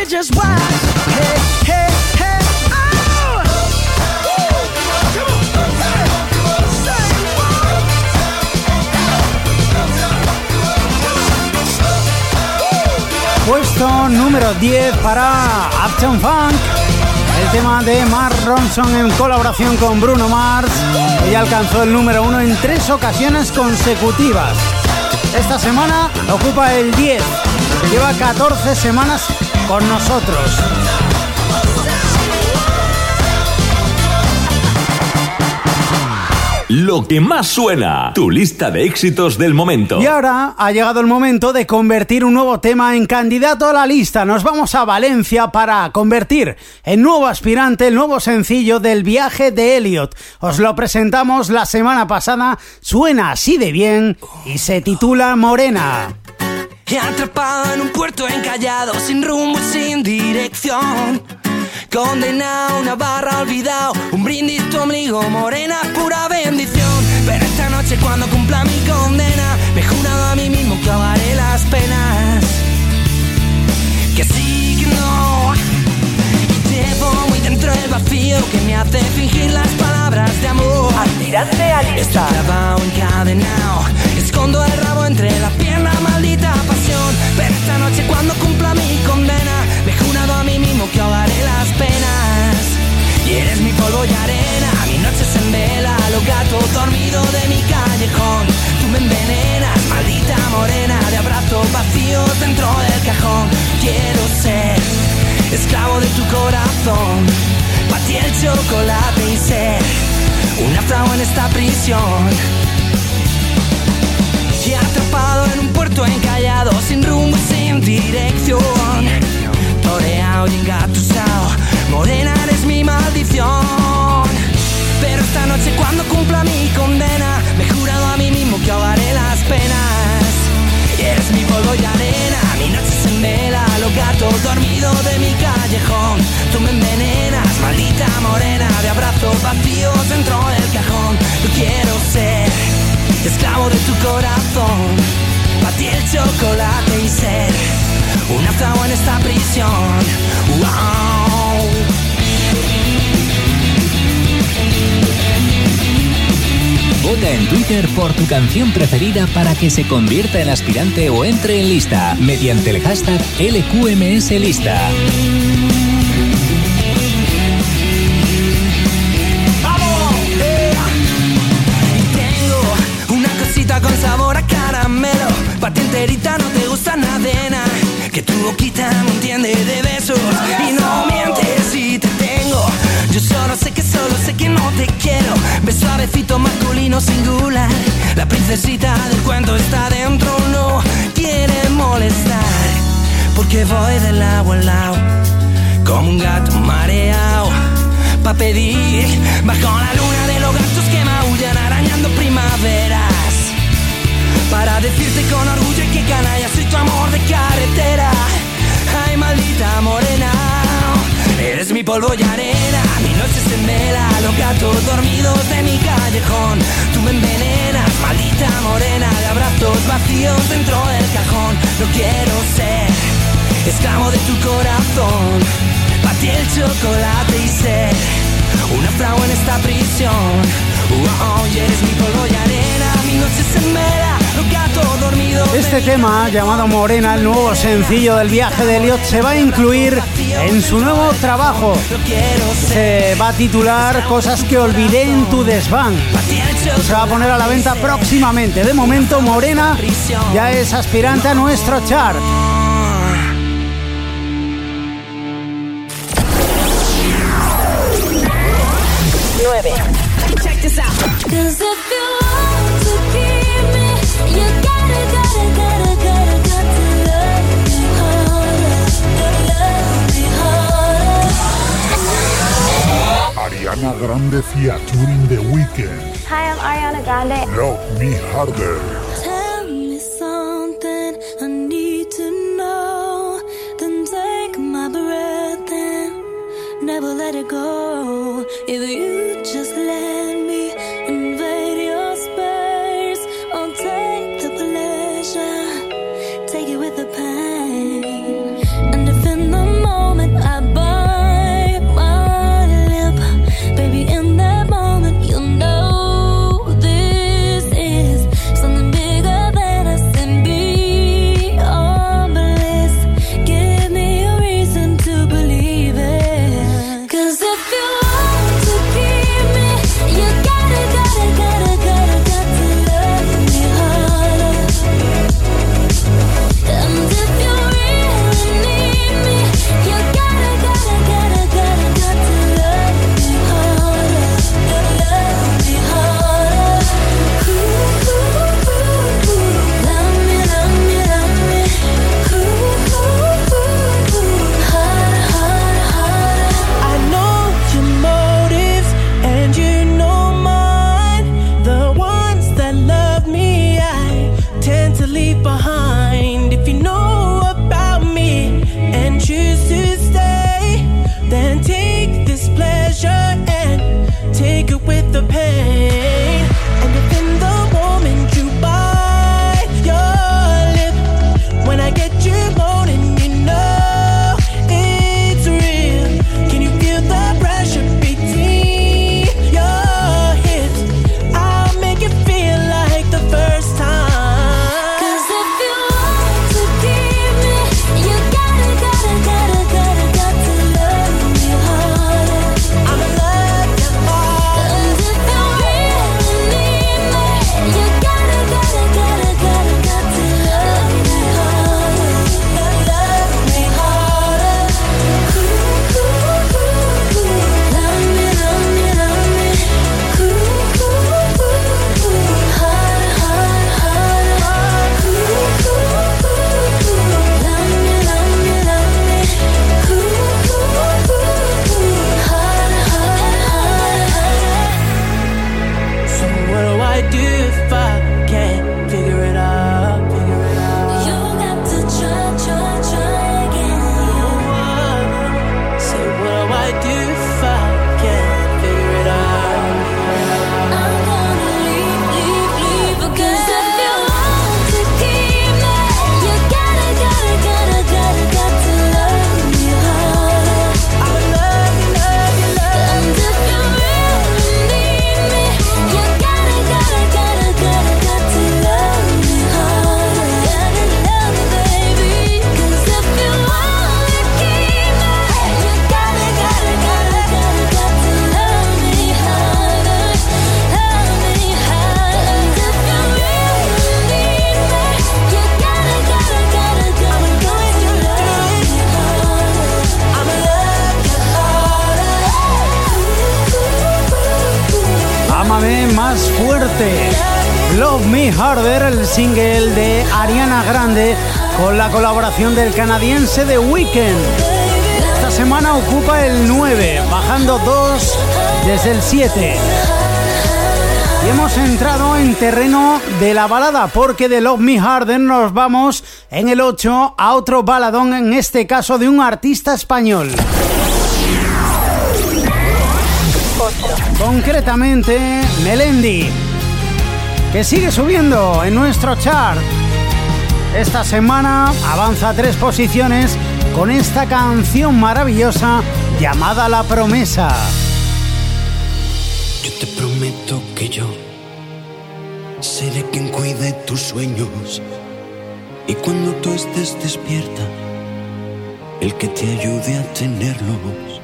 just watch. Hey, hey! Puesto número 10 para Uptown Funk. El tema de Mark Ronson en colaboración con Bruno Mars. Ella alcanzó el número 1 en tres ocasiones consecutivas. Esta semana ocupa el 10. Lleva 14 semanas con nosotros. Lo que más suena, tu lista de éxitos del momento. Y ahora ha llegado el momento de convertir un nuevo tema en candidato a la lista. Nos vamos a Valencia para convertir en nuevo aspirante el nuevo sencillo del viaje de Elliot. Os lo presentamos la semana pasada, suena así de bien y se titula Morena. Y Atrapado en un puerto encallado, sin rumbo y sin dirección. Condenado, una barra olvidado, un brindis tu ombligo, morena, pura bendición. Pero esta noche cuando cumpla mi condena, me he jurado a mí mismo que ahogaré las penas. Que sí, que no. Y llevo muy dentro el vacío que me hace fingir las palabras de amor. Aspirante a lista. Estoy encadenado, escondo el rabo entre las piernas malditas. Pero esta noche cuando cumpla mi condena, me he jurado a mí mismo que ahogaré las penas. Y eres mi polvo y arena, mi noche se vela, lo gato dormido de mi callejón. Tú me envenenas, maldita morena, de abrazos vacíos dentro del cajón. Quiero ser esclavo de tu corazón, para ti el chocolate y ser una fragua en esta prisión. Y atrapado en un puerto encallado, sin rumbo sin dirección. Toreado y engatusado, morena eres mi maldición. Pero esta noche cuando cumpla mi condena, me he jurado a mí mismo que ahogaré las penas. Eres mi polvo y arena, mi noche se mela, los gatos dormidos de mi callejón. Tú me envenenas, maldita morena, de abrazos vacíos dentro del cajón. Yo quiero ser esclavo de tu corazón, ti el chocolate y ser un en esta prisión. Vota en Twitter por tu canción preferida para que se convierta en aspirante o entre en lista mediante el hashtag LQMS Lista. Suavecito masculino singular. La princesita del cuento está dentro, no quiere molestar. Porque voy del lado al lado. Como un gato mareado. Pa' pedir bajo la luna de los gatos que maullan arañando primaveras. Para decirte con orgullo que canalla soy tu amor de carretera. Ay, maldita morena, eres mi polvo y arena. Mi noche se mela, los gatos dormidos de mi callejón. Tú me envenenas, maldita morena, de abrazos vacíos dentro del cajón. No quiero ser esclavo de tu corazón. Pa' ti el chocolate y ser una fragua en esta prisión. Este tema, llamado Morena, el nuevo sencillo del viaje de Elliot, se va a incluir en su nuevo trabajo. Se va a titular Cosas que olvidé en tu desván. Se va a poner a la venta próximamente. De momento, Morena ya es aspirante a nuestro chart. Ariana Grande featuring The Weeknd. Hi, I'm Ariana Grande. Love Me Harder. Canadiense The Weeknd. Esta semana ocupa el 9, bajando 2 desde el 7. Y hemos entrado en terreno de la balada porque de Love Me Harder nos vamos en el 8 a otro baladón, en este caso de un artista español. Concretamente, Melendi, que sigue subiendo en nuestro chart. Esta semana avanza tres posiciones con esta canción maravillosa llamada La Promesa. Yo te prometo que yo seré quien cuide tus sueños y cuando tú estés despierta, el que te ayude a tenerlos.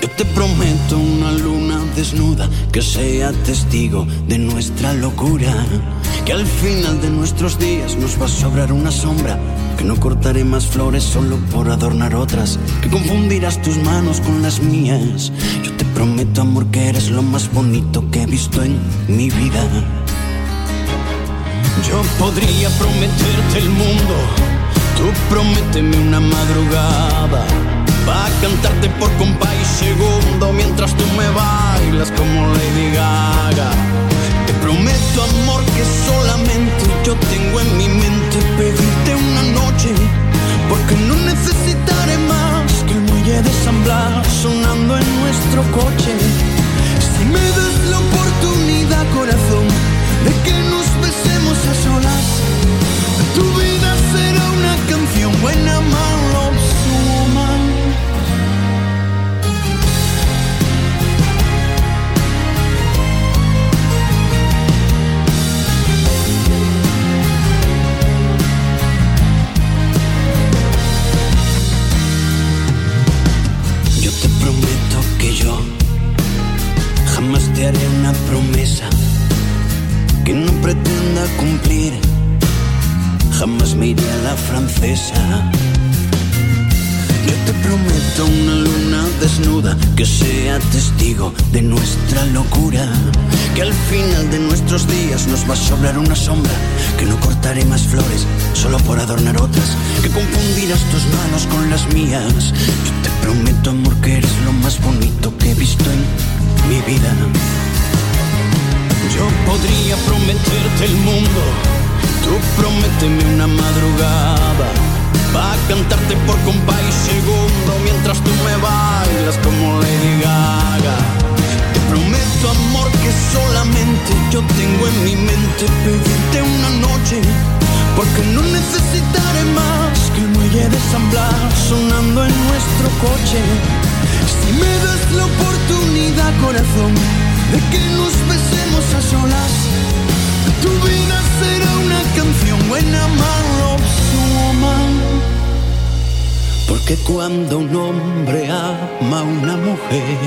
Yo te prometo una luna desnuda que sea testigo de nuestra locura. Que al final de nuestros días nos va a sobrar una sombra. Que no cortaré más flores solo por adornar otras. Que confundirás tus manos con las mías. Yo te prometo, amor, que eres lo más bonito que he visto en mi vida. Yo podría prometerte el mundo. Tú prométeme una madrugada. Va a cantarte por compa y segundo mientras tú me bailas como Lady Gaga. Te prometo amor que solamente yo tengo en mi mente pedirte una noche, porque no necesitaré más que el muelle de San sonando en nuestro coche. Si me das la oportunidad, corazón, de que nos besemos a solas, tu vida será una canción buena, mala, haré una promesa que no pretenda cumplir. Jamás me iré a la francesa. Yo te prometo una luna desnuda que sea testigo de nuestra locura. Que al final de nuestros días nos va a sobrar una sombra. Que no cortaré más flores solo por adornar otras. Que confundirás tus manos con las mías. Yo te prometo, amor, que eres lo más bonito que he visto en mi vida. Yo podría prometerte el mundo. Tú prométeme una madrugada. Va a cantarte por compa y segundo mientras tú me bailas como Lady Gaga. Te prometo, amor, que solamente yo tengo en mi mente pedirte una noche. Porque no necesitaré más que el muelle de San sonando en nuestro coche. Si me das la oportunidad, corazón, de que nos besemos a solas, tu vida será una canción buena, malo, woman. Porque cuando un hombre ama a una mujer,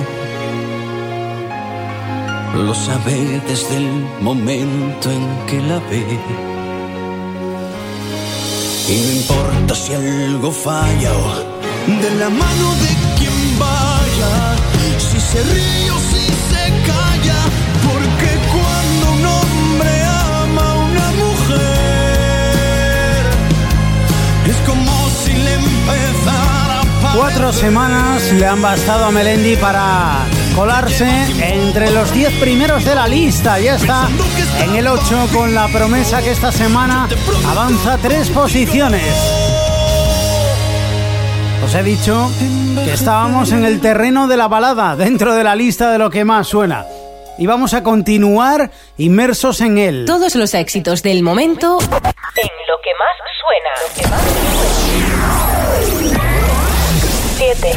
lo sabe desde el momento en que la ve. Y no importa si algo falla o de la mano de vaya, si se ríe o si se calla, porque cuando un hombre ama a una mujer, es como si le empezara a Cuatro semanas le han bastado a Melendi para colarse entre los 10 primeros de la lista. Ya está en el 8 con la promesa que esta semana avanza tres posiciones. Os he dicho que estábamos en el terreno de la balada, dentro de la lista de lo que más suena. Y vamos a continuar inmersos en él. Todos los éxitos del momento En lo que más suena. 7.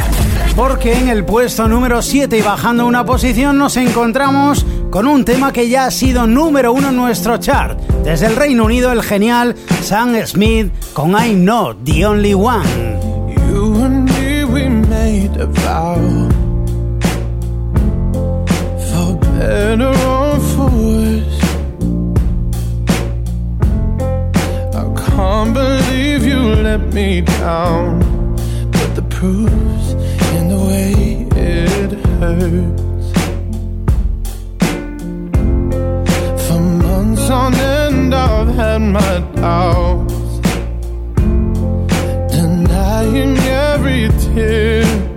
Porque en el puesto número 7 y bajando una posición nos encontramos con un tema que ya ha sido número uno en nuestro chart. Desde el Reino Unido, el genial Sam Smith con I'm Not the Only One. Made a vow For better or for worse I can't believe you let me down. But the proof's in the way it hurts. For months on end, I've had my doubts, denying every tear.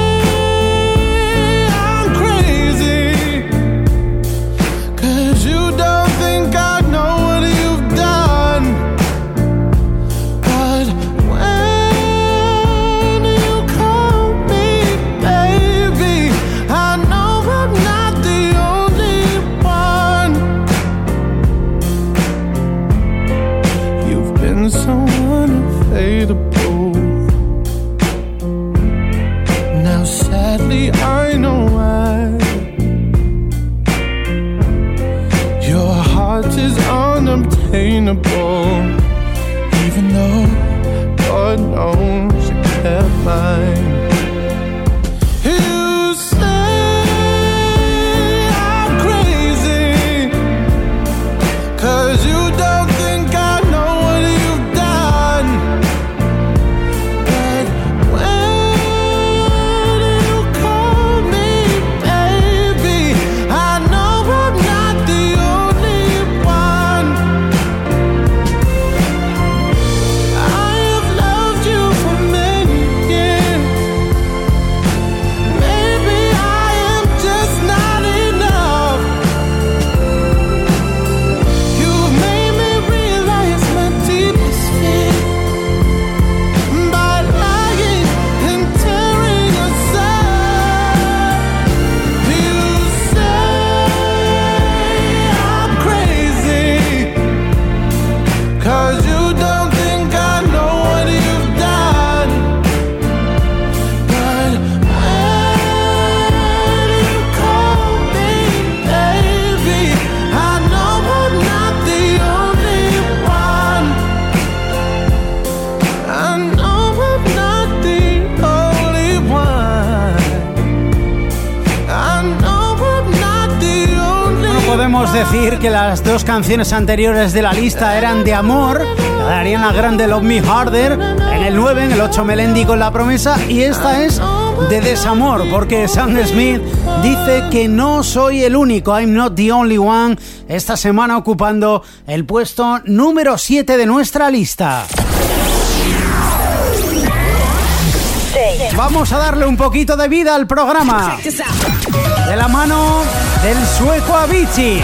unattainable las dos canciones anteriores de la lista eran de amor, la de Ariana Grande Love Me Harder, en el 9, en el 8 Melendi con la promesa, y esta es de desamor, porque Sam Smith dice que no soy el único, I'm not the only one, esta semana ocupando el puesto número 7 de nuestra lista. Vamos a darle un poquito de vida al programa. De la mano del sueco Avicii.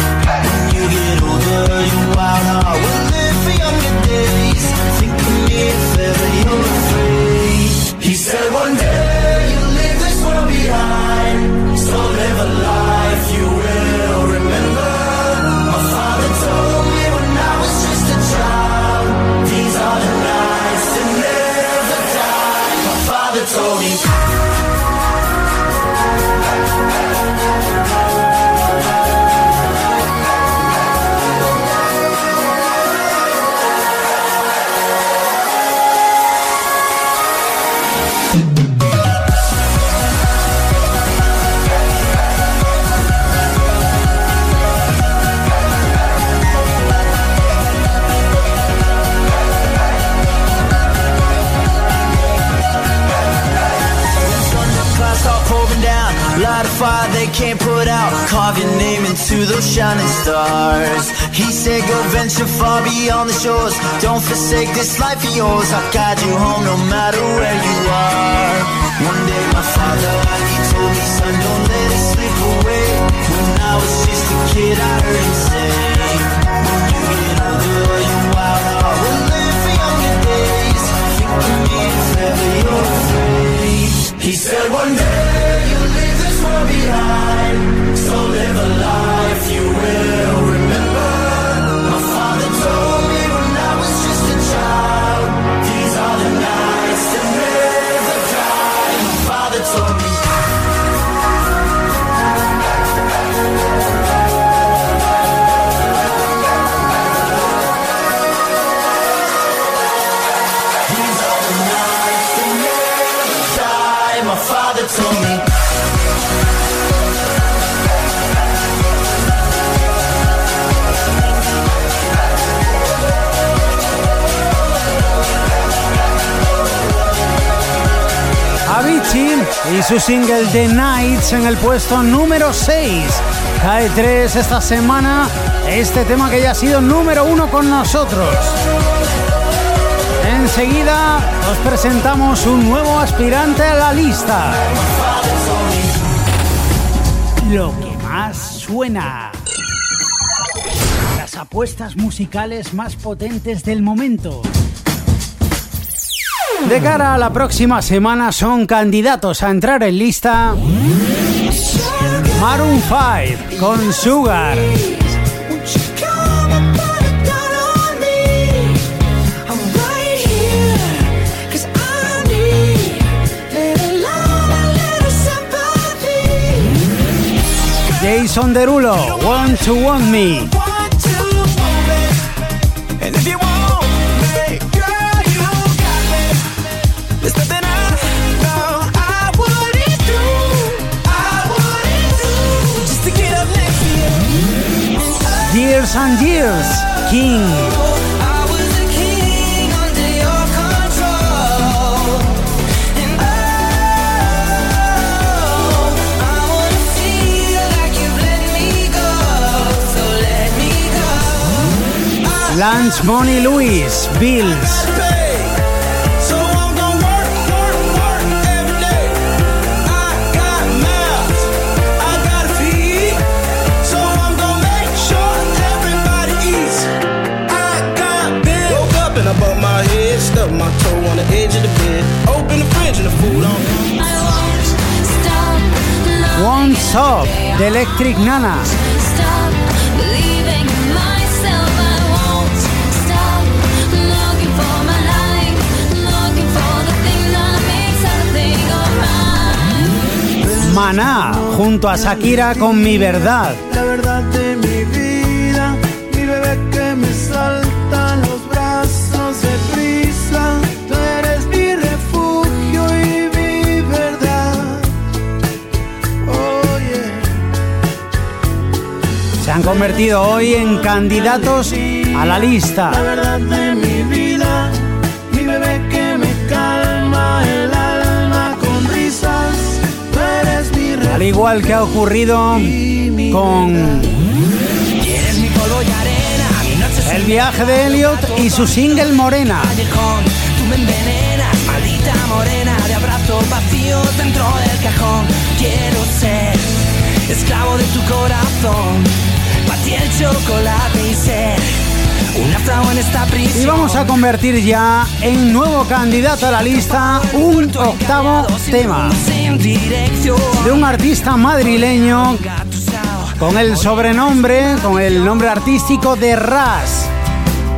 Uh, he said one day you'll leave this world behind, put out. Carve your name into those shining stars. He said, Go venture far beyond the shores. Don't forsake this life of yours. I'll guide you home no matter single The Nights en el puesto número 6. Cae 3 esta semana este tema que ya ha sido número 1 con nosotros. Enseguida os presentamos un nuevo aspirante a la lista. Lo que más suena. Las apuestas musicales más potentes del momento. De cara a la próxima semana son candidatos a entrar en lista Maroon 5 con Sugar. Jason Derulo, Want to Want Me. So let me go. Lance Money Lewis, Bills. Stubbed my toe on the edge of the bed. Open the fridge and the food on. What's Up, de Electric Nana. Stop stop. Maná, junto a Shakira con Mi Verdad. La verdad de mi vida, Se han convertido hoy en candidatos a la lista. La verdad de mi vida, mi bebé que me calma el alma con risas. Tú eres mi refugio. Al igual que ha ocurrido con el viaje de Elliot y su single Morena. Chocolate y ser un astro en esta prisión. Y vamos a convertir ya en nuevo candidato a la lista un octavo tema de un artista madrileño con el sobrenombre, con el nombre artístico de Ras.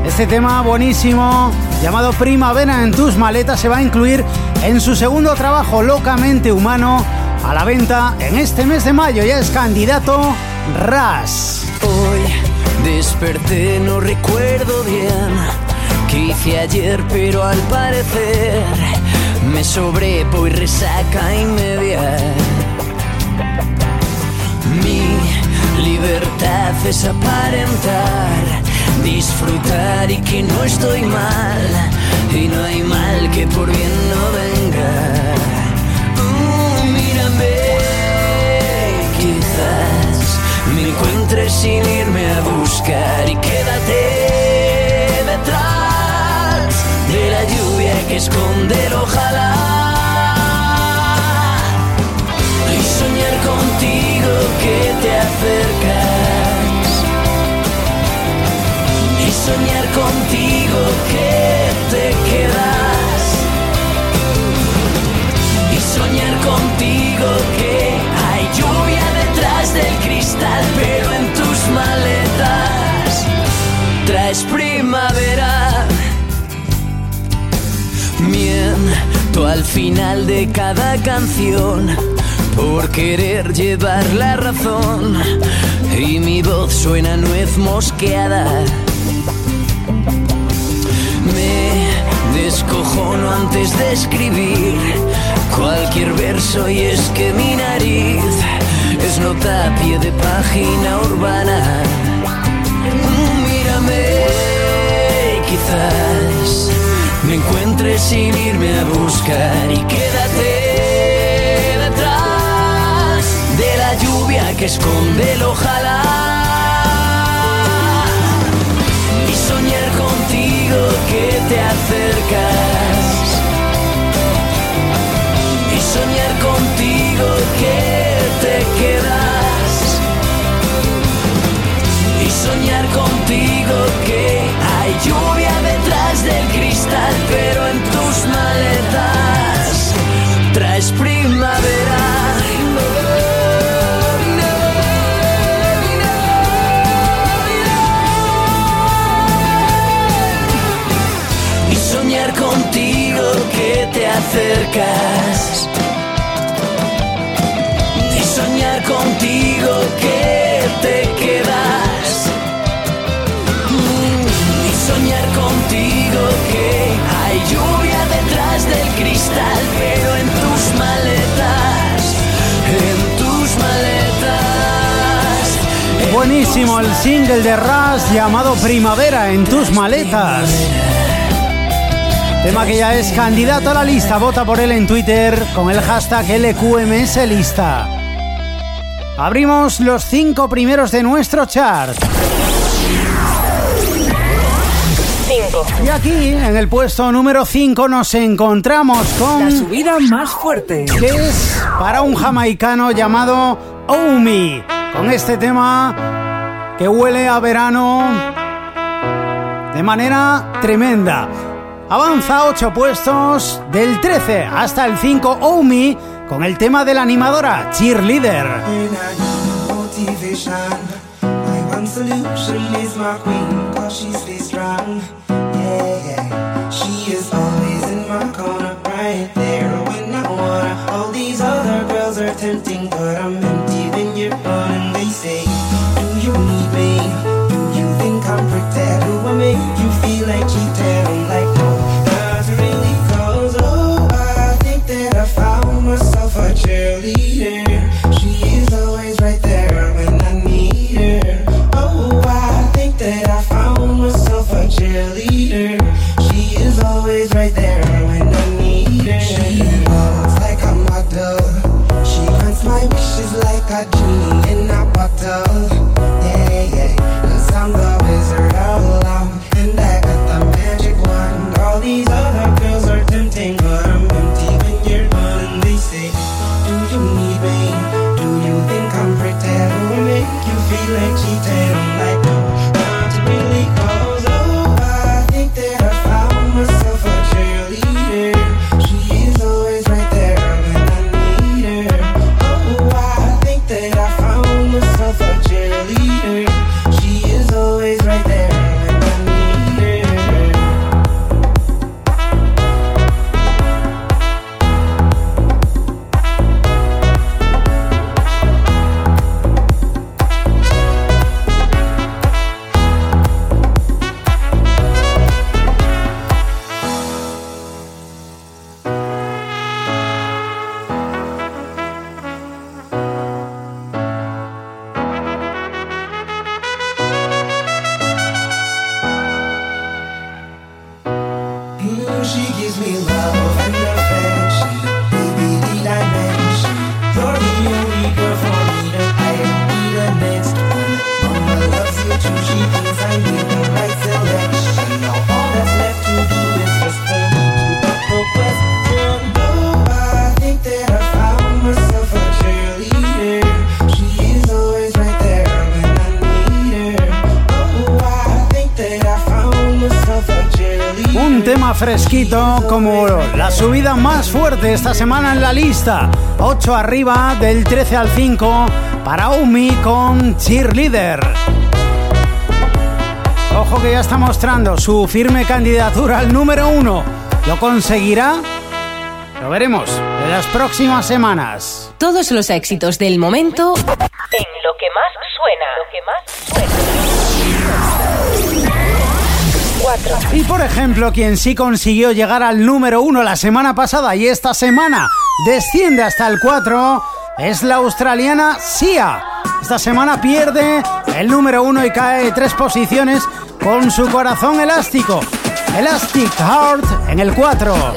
Este tema buenísimo, llamado Primavera en tus maletas, se va a incluir en su segundo trabajo, Locamente Humano, a la venta en este mes de mayo. Ya es candidato Ras. Desperté, no recuerdo bien qué hice ayer, pero al parecer me sobrepo y resaca y media. Mi libertad es aparentar, disfrutar y que no estoy mal, y no hay mal que por bien no venga. Uh, mírame, quizás me encuentres sin irme a buscar y quédate detrás de la lluvia que esconde ojalá. Y soñar contigo que te acercas. Y soñar contigo que te quedas. pero en tus maletas traes primavera. Miento al final de cada canción por querer llevar la razón y mi voz suena nuez mosqueada. Me descojono antes de escribir cualquier verso y es que mi nariz es nota a pie de página urbana. Mírame, quizás me encuentres sin irme a buscar y quédate detrás de la lluvia que esconde el ojalá. Y soñar contigo que te acercas. Y soñar contigo que soñar contigo que hay lluvia detrás del cristal, pero en tus maletas traes primavera. Y soñar contigo que te acercas. Y soñar contigo que te quedas. Cristal, pero en tus maletas, en tus maletas. en Buenísimo el single de Ras llamado Primavera en tus maletas. Tema que ya es candidato a la lista. Vota por él en Twitter con el hashtag LQMS lista. Abrimos los cinco primeros de nuestro chart. Y aquí, en el puesto número 5, nos encontramos con... La subida más fuerte. Que es para un jamaicano llamado Omi. Con este tema que huele a verano de manera tremenda. Avanza 8 puestos del 13 hasta el 5 Omi con el tema de la animadora Cheerleader. motivation. My one solution is my queen, cause she stays strong. Esta semana en la lista. 8 arriba del 13 al 5 para Umi con Cheerleader. Ojo que ya está mostrando su firme candidatura al número uno. ¿Lo conseguirá? Lo veremos en las próximas semanas. Todos los éxitos del momento Y por ejemplo, quien sí consiguió llegar al número uno la semana pasada y esta semana desciende hasta el 4 es la australiana Sia. Esta semana pierde el número uno y cae tres posiciones con su corazón elástico. Elastic Heart en el 4.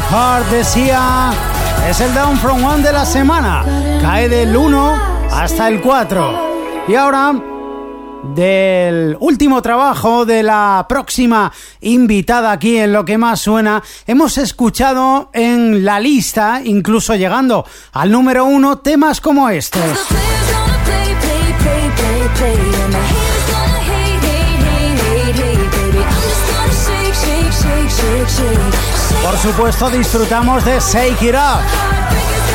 Heart decía, es el Down From One de la semana. Cae del 1 hasta el 4. Y ahora, del último trabajo de la próxima invitada aquí en Lo que más suena, hemos escuchado en la lista, incluso llegando al número 1, temas como este. Por supuesto, disfrutamos de Shake It Up,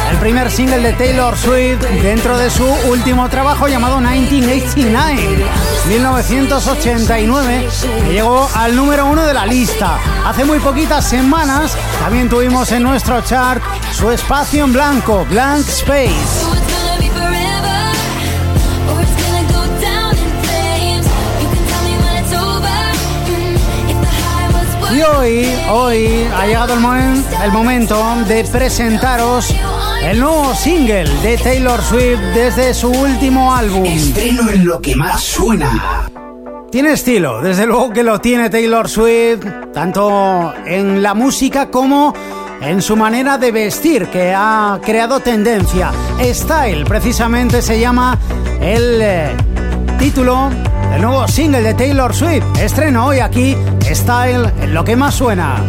el primer single de Taylor Swift dentro de su último trabajo llamado 1989, 1989, que llegó al número uno de la lista. Hace muy poquitas semanas también tuvimos en nuestro chart su espacio en blanco, Blank Space. Y hoy, hoy ha llegado el, momen- el momento de presentaros el nuevo single de Taylor Swift desde su último álbum. Estreno en lo que más suena. Tiene estilo, desde luego que lo tiene Taylor Swift, tanto en la música como en su manera de vestir, que ha creado tendencia. Style, precisamente se llama el eh, título del nuevo single de Taylor Swift. Estreno hoy aquí, Style, en lo que más suena.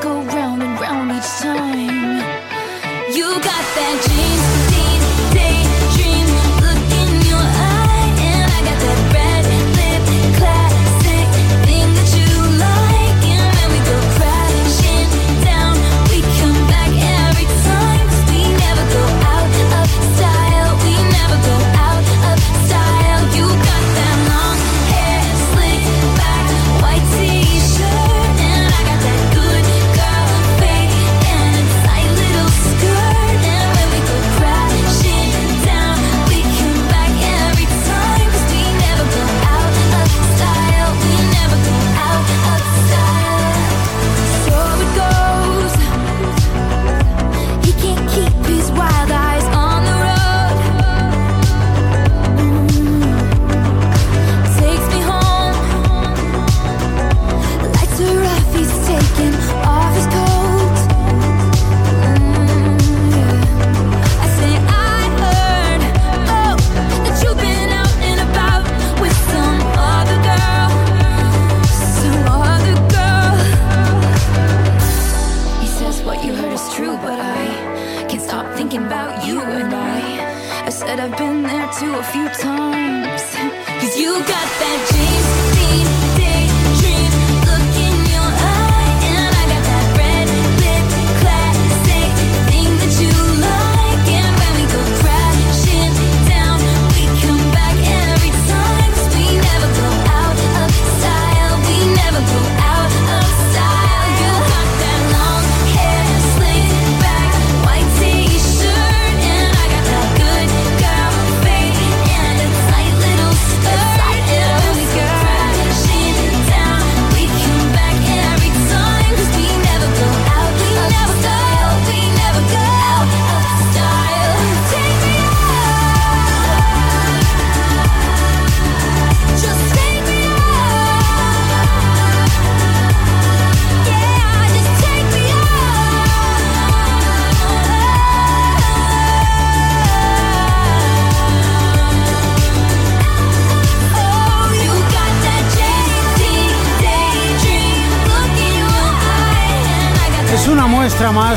go round.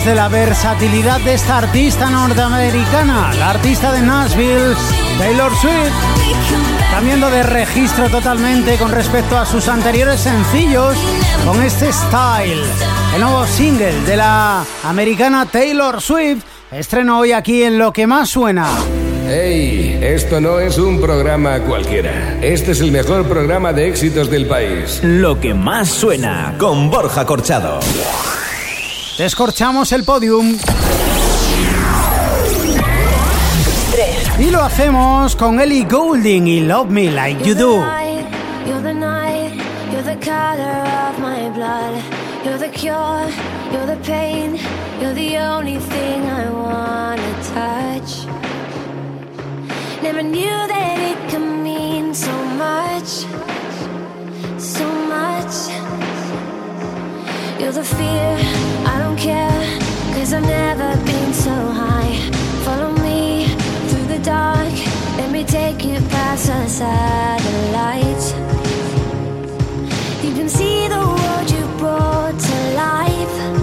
Más de la versatilidad de esta artista norteamericana, la artista de Nashville, Taylor Swift, cambiando de registro totalmente con respecto a sus anteriores sencillos con este style. El nuevo single de la americana Taylor Swift estreno hoy aquí en Lo que más suena. ¡Hey! Esto no es un programa cualquiera. Este es el mejor programa de éxitos del país. Lo que más suena con Borja Corchado. Descorchamos el podium. Y lo hacemos con Ellie Goulding y Love Me Like You Do. you're the cure, you're the pain, you're the only thing I wanna touch. Never knew that it could mean much, so much. You're the fear, I cause I've never been so high. Follow me through the dark, let me take you past the satellites. You can see the world you brought to life,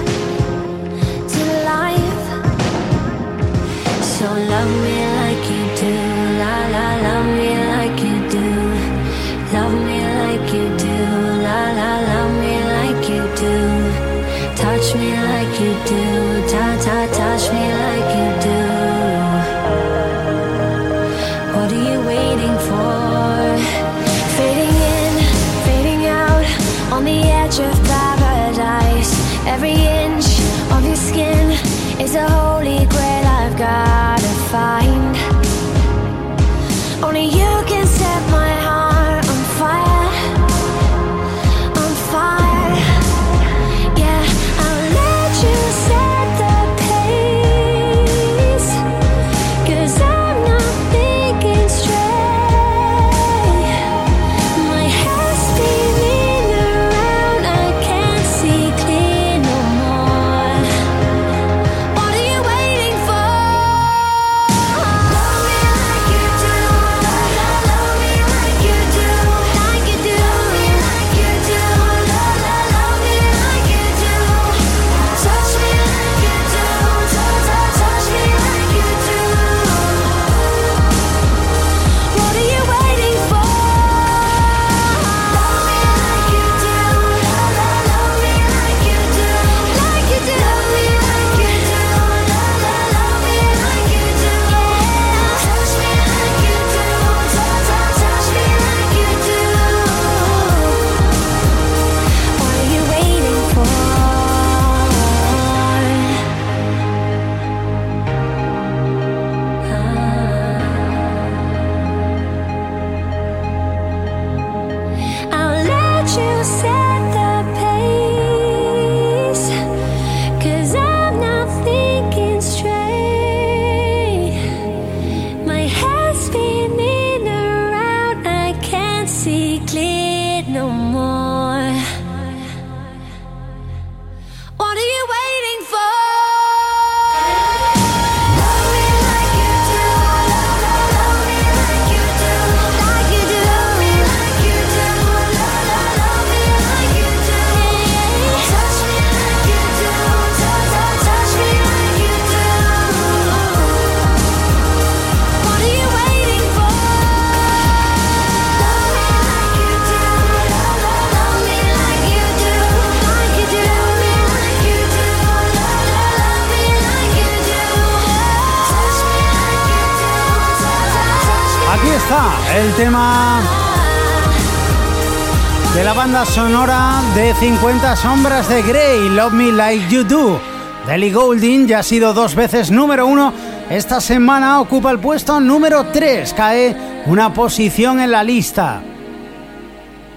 sonora de 50 sombras de Grey, Love Me Like You Do. Ellie Goulding ya ha sido dos veces número uno. Esta semana ocupa el puesto número 3, cae una posición en la lista.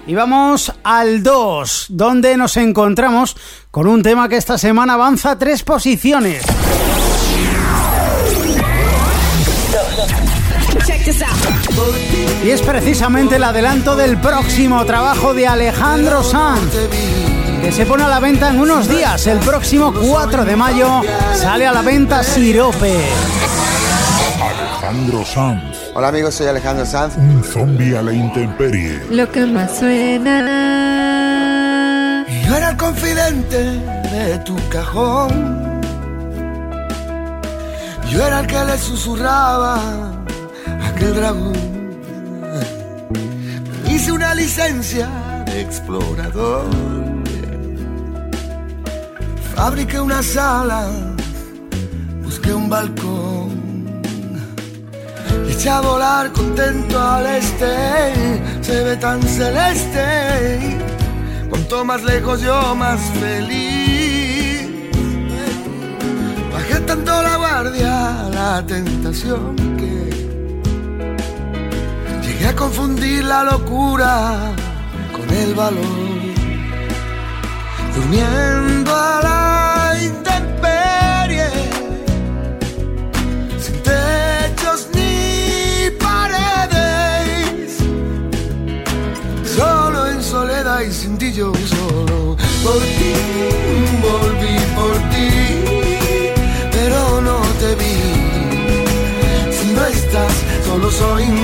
Y vamos al 2, donde nos encontramos con un tema que esta semana avanza tres posiciones. Y es precisamente el adelanto del próximo trabajo de Alejandro Sanz, que se pone a la venta en unos días. El próximo 4 de mayo sale a la venta Sirope. Alejandro Sanz, Hola amigos, soy Alejandro Sanz. un zombie a la intemperie. Lo que más suena. Yo era el confidente de tu cajón. Yo era el que le susurraba aquel dragón. Hice una licencia de explorador. Fabriqué una sala, busqué un balcón. Eché a volar contento al este, se ve tan celeste. Cuanto más lejos yo más feliz. Bajé tanto la guardia, la tentación confundir la locura con el valor. Durmiendo a la intemperie, sin techos ni paredes. estoy solo. Por ti, volví por ti, pero no te vi. Si no estás, solo soy un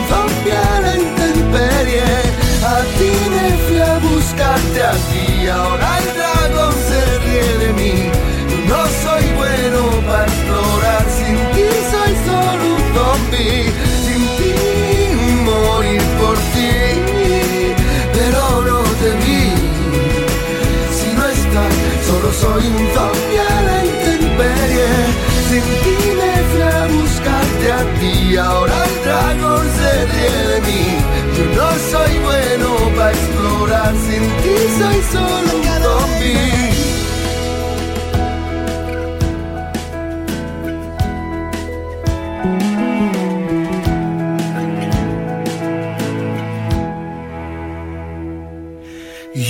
soy un zombie a la intemperie. Sin ti me fui a buscarte a ti, ahora el dragón se ríe de mí. Yo no soy bueno para explorar, sin ti soy solo un zombie.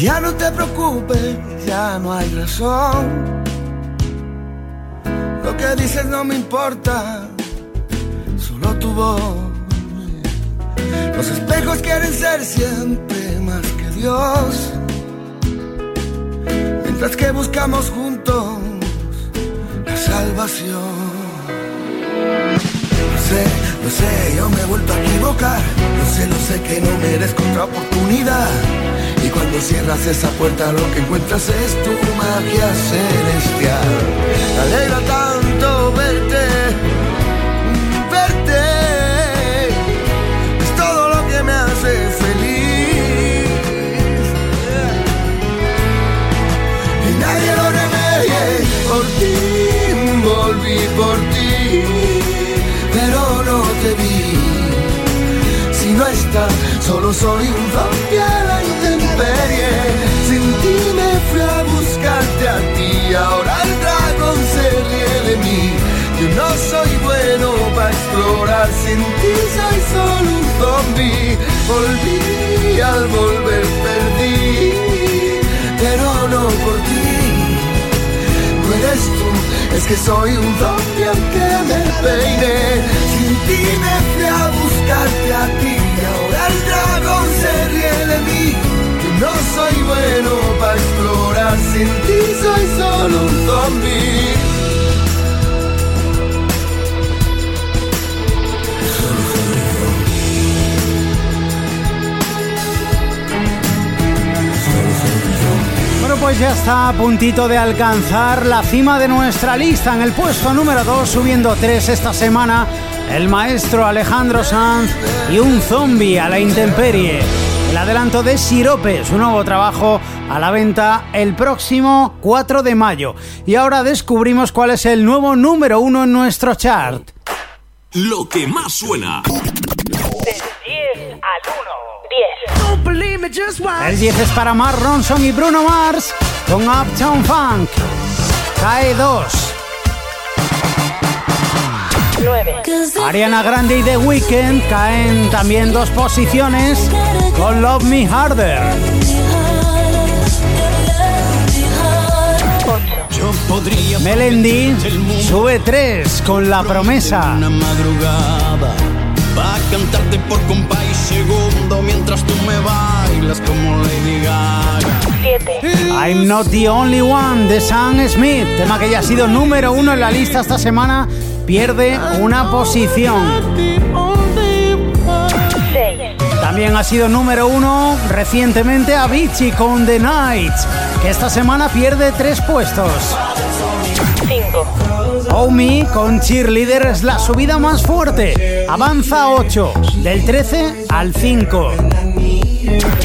Ya no te preocupes, ya no hay razón. Lo que dices no me importa, solo tu voz. Los espejos quieren ser siempre más que Dios. Mientras que buscamos juntos la salvación. Lo sé, lo sé, yo me he vuelto a equivocar. Lo sé, lo sé que no merezco otra oportunidad. Y cuando cierras esa puerta lo que encuentras es tu magia celestial. Me alegra tanto verte, verte. Es todo lo que me hace feliz. Y nadie lo remedie. Por ti, volví por ti, pero no te vi. Si no estás, solo soy un zombie sin ti soy solo un zombie. Volví al volver perdí, pero no por ti. No eres tú, es que soy un zombie aunque me peine. Sin ti me fui a buscarte a ti, y ahora el dragón se ríe de mí. No soy bueno para explorar, sin ti soy solo un zombie. Pues ya está a puntito de alcanzar la cima de nuestra lista. En el puesto número 2, subiendo 3 esta semana, el maestro Alejandro Sanz y un zombie a la intemperie. El adelanto de Sirope, su nuevo trabajo a la venta el próximo 4 de mayo. Y ahora descubrimos cuál es el nuevo número 1 en nuestro chart. Lo que más suena. El 10 es para Mark Ronson y Bruno Mars con Uptown Funk. Cae 2. 9. Ariana Grande y The Weeknd caen también dos posiciones con Love Me Harder. Yo podría Melendi sube 3 con La Promesa. una madrugada Va a cantarte por compa y segundo mientras tú me bailas como Lady Gaga. 7. I'm Not the Only One de Sam Smith, tema que ya ha sido número uno en la lista esta semana, pierde una posición. 6. También ha sido número uno recientemente Avicii con The Nights, que esta semana pierde tres puestos. 5. Oh Me con Cheerleader es la subida más fuerte, avanza 8, del 13 al 5.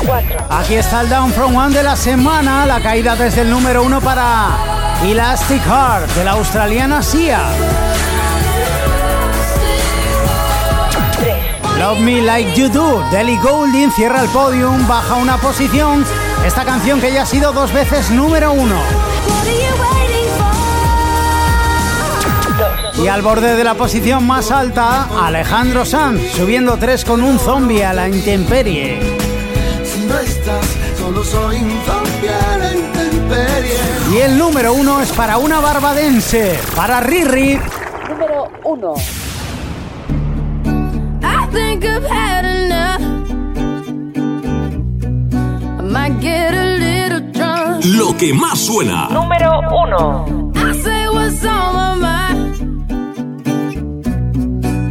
4. Aquí está el Down From One de la semana, la caída desde el número uno para Elastic Heart de la australiana Sia. 3. Love Me Like You Do de Ellie Goulding cierra el podium, baja una posición. Esta canción que ya ha sido dos veces número uno. Y al borde de la posición más alta, Alejandro Sanz, subiendo tres con un zombie a la intemperie. Si no estás, solo soy un zombie a la intemperie. Y el número uno es para una barbadense, para Riri. Número 1. I think I've had enough. I might get a little drunk. Lo que más suena. Número 1. I say what's on my mind.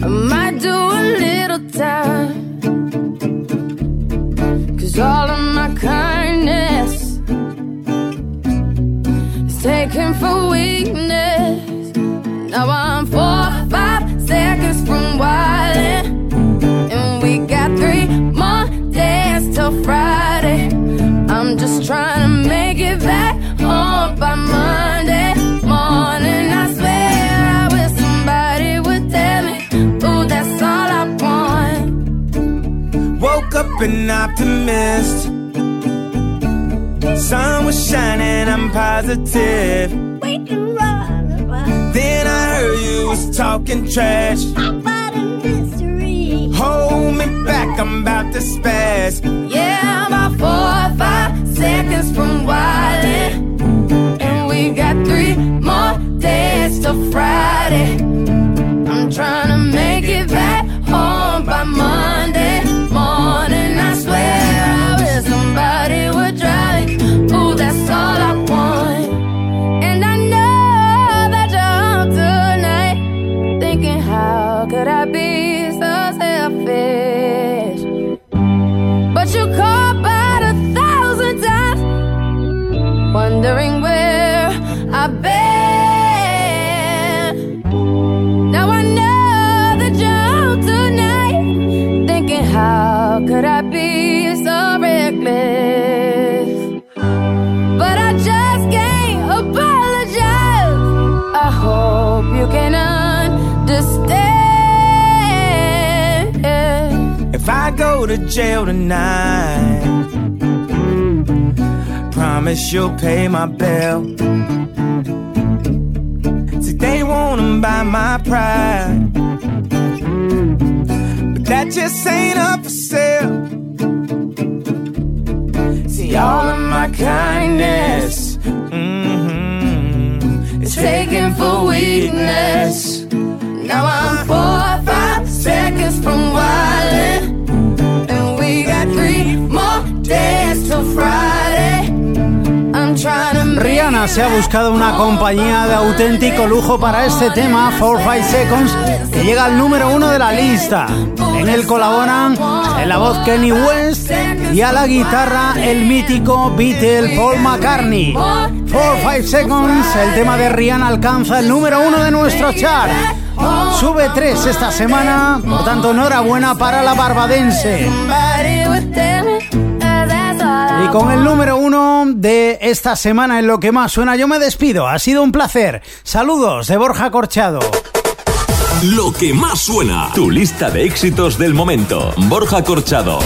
I might do a little time. Cause all of my kindness is taken for weakness. Now I'm four, five seconds from wildin'. And we got three more days till Friday. I'm just trying to make it back home by Monday morning. I swear I wish somebody would tell me, ooh, that's all I want. Woke up an optimist. Sun was shining, I'm positive. Then I heard you was talking trash. Hold me back, I'm about to spaz. Yeah, I'm about four or five seconds from wildin'. And we got three more days till Friday. I'm trying to make it back home by Monday to jail tonight, promise you'll pay my bill. See, they wanna buy my pride, but that just ain't up for sale. See, all of my kindness mhm, is taken for weakness. Now I'm four or five seconds from wildin', Rihanna se ha buscado una compañía de auténtico lujo para este tema, 4-5 Seconds, que llega al número uno de la lista. En él colaboran en la voz Kenny West y a la guitarra el mítico Beatle Paul McCartney. 4-5 Seconds, el tema de Rihanna alcanza el número uno de nuestro chart. Sube 3 esta semana, por tanto enhorabuena para la barbadense. Con el número uno de esta semana en lo que más suena, yo me despido. Ha sido un placer. Saludos de Borja Corchado. Lo que más suena. Tu lista de éxitos del momento. Borja Corchado.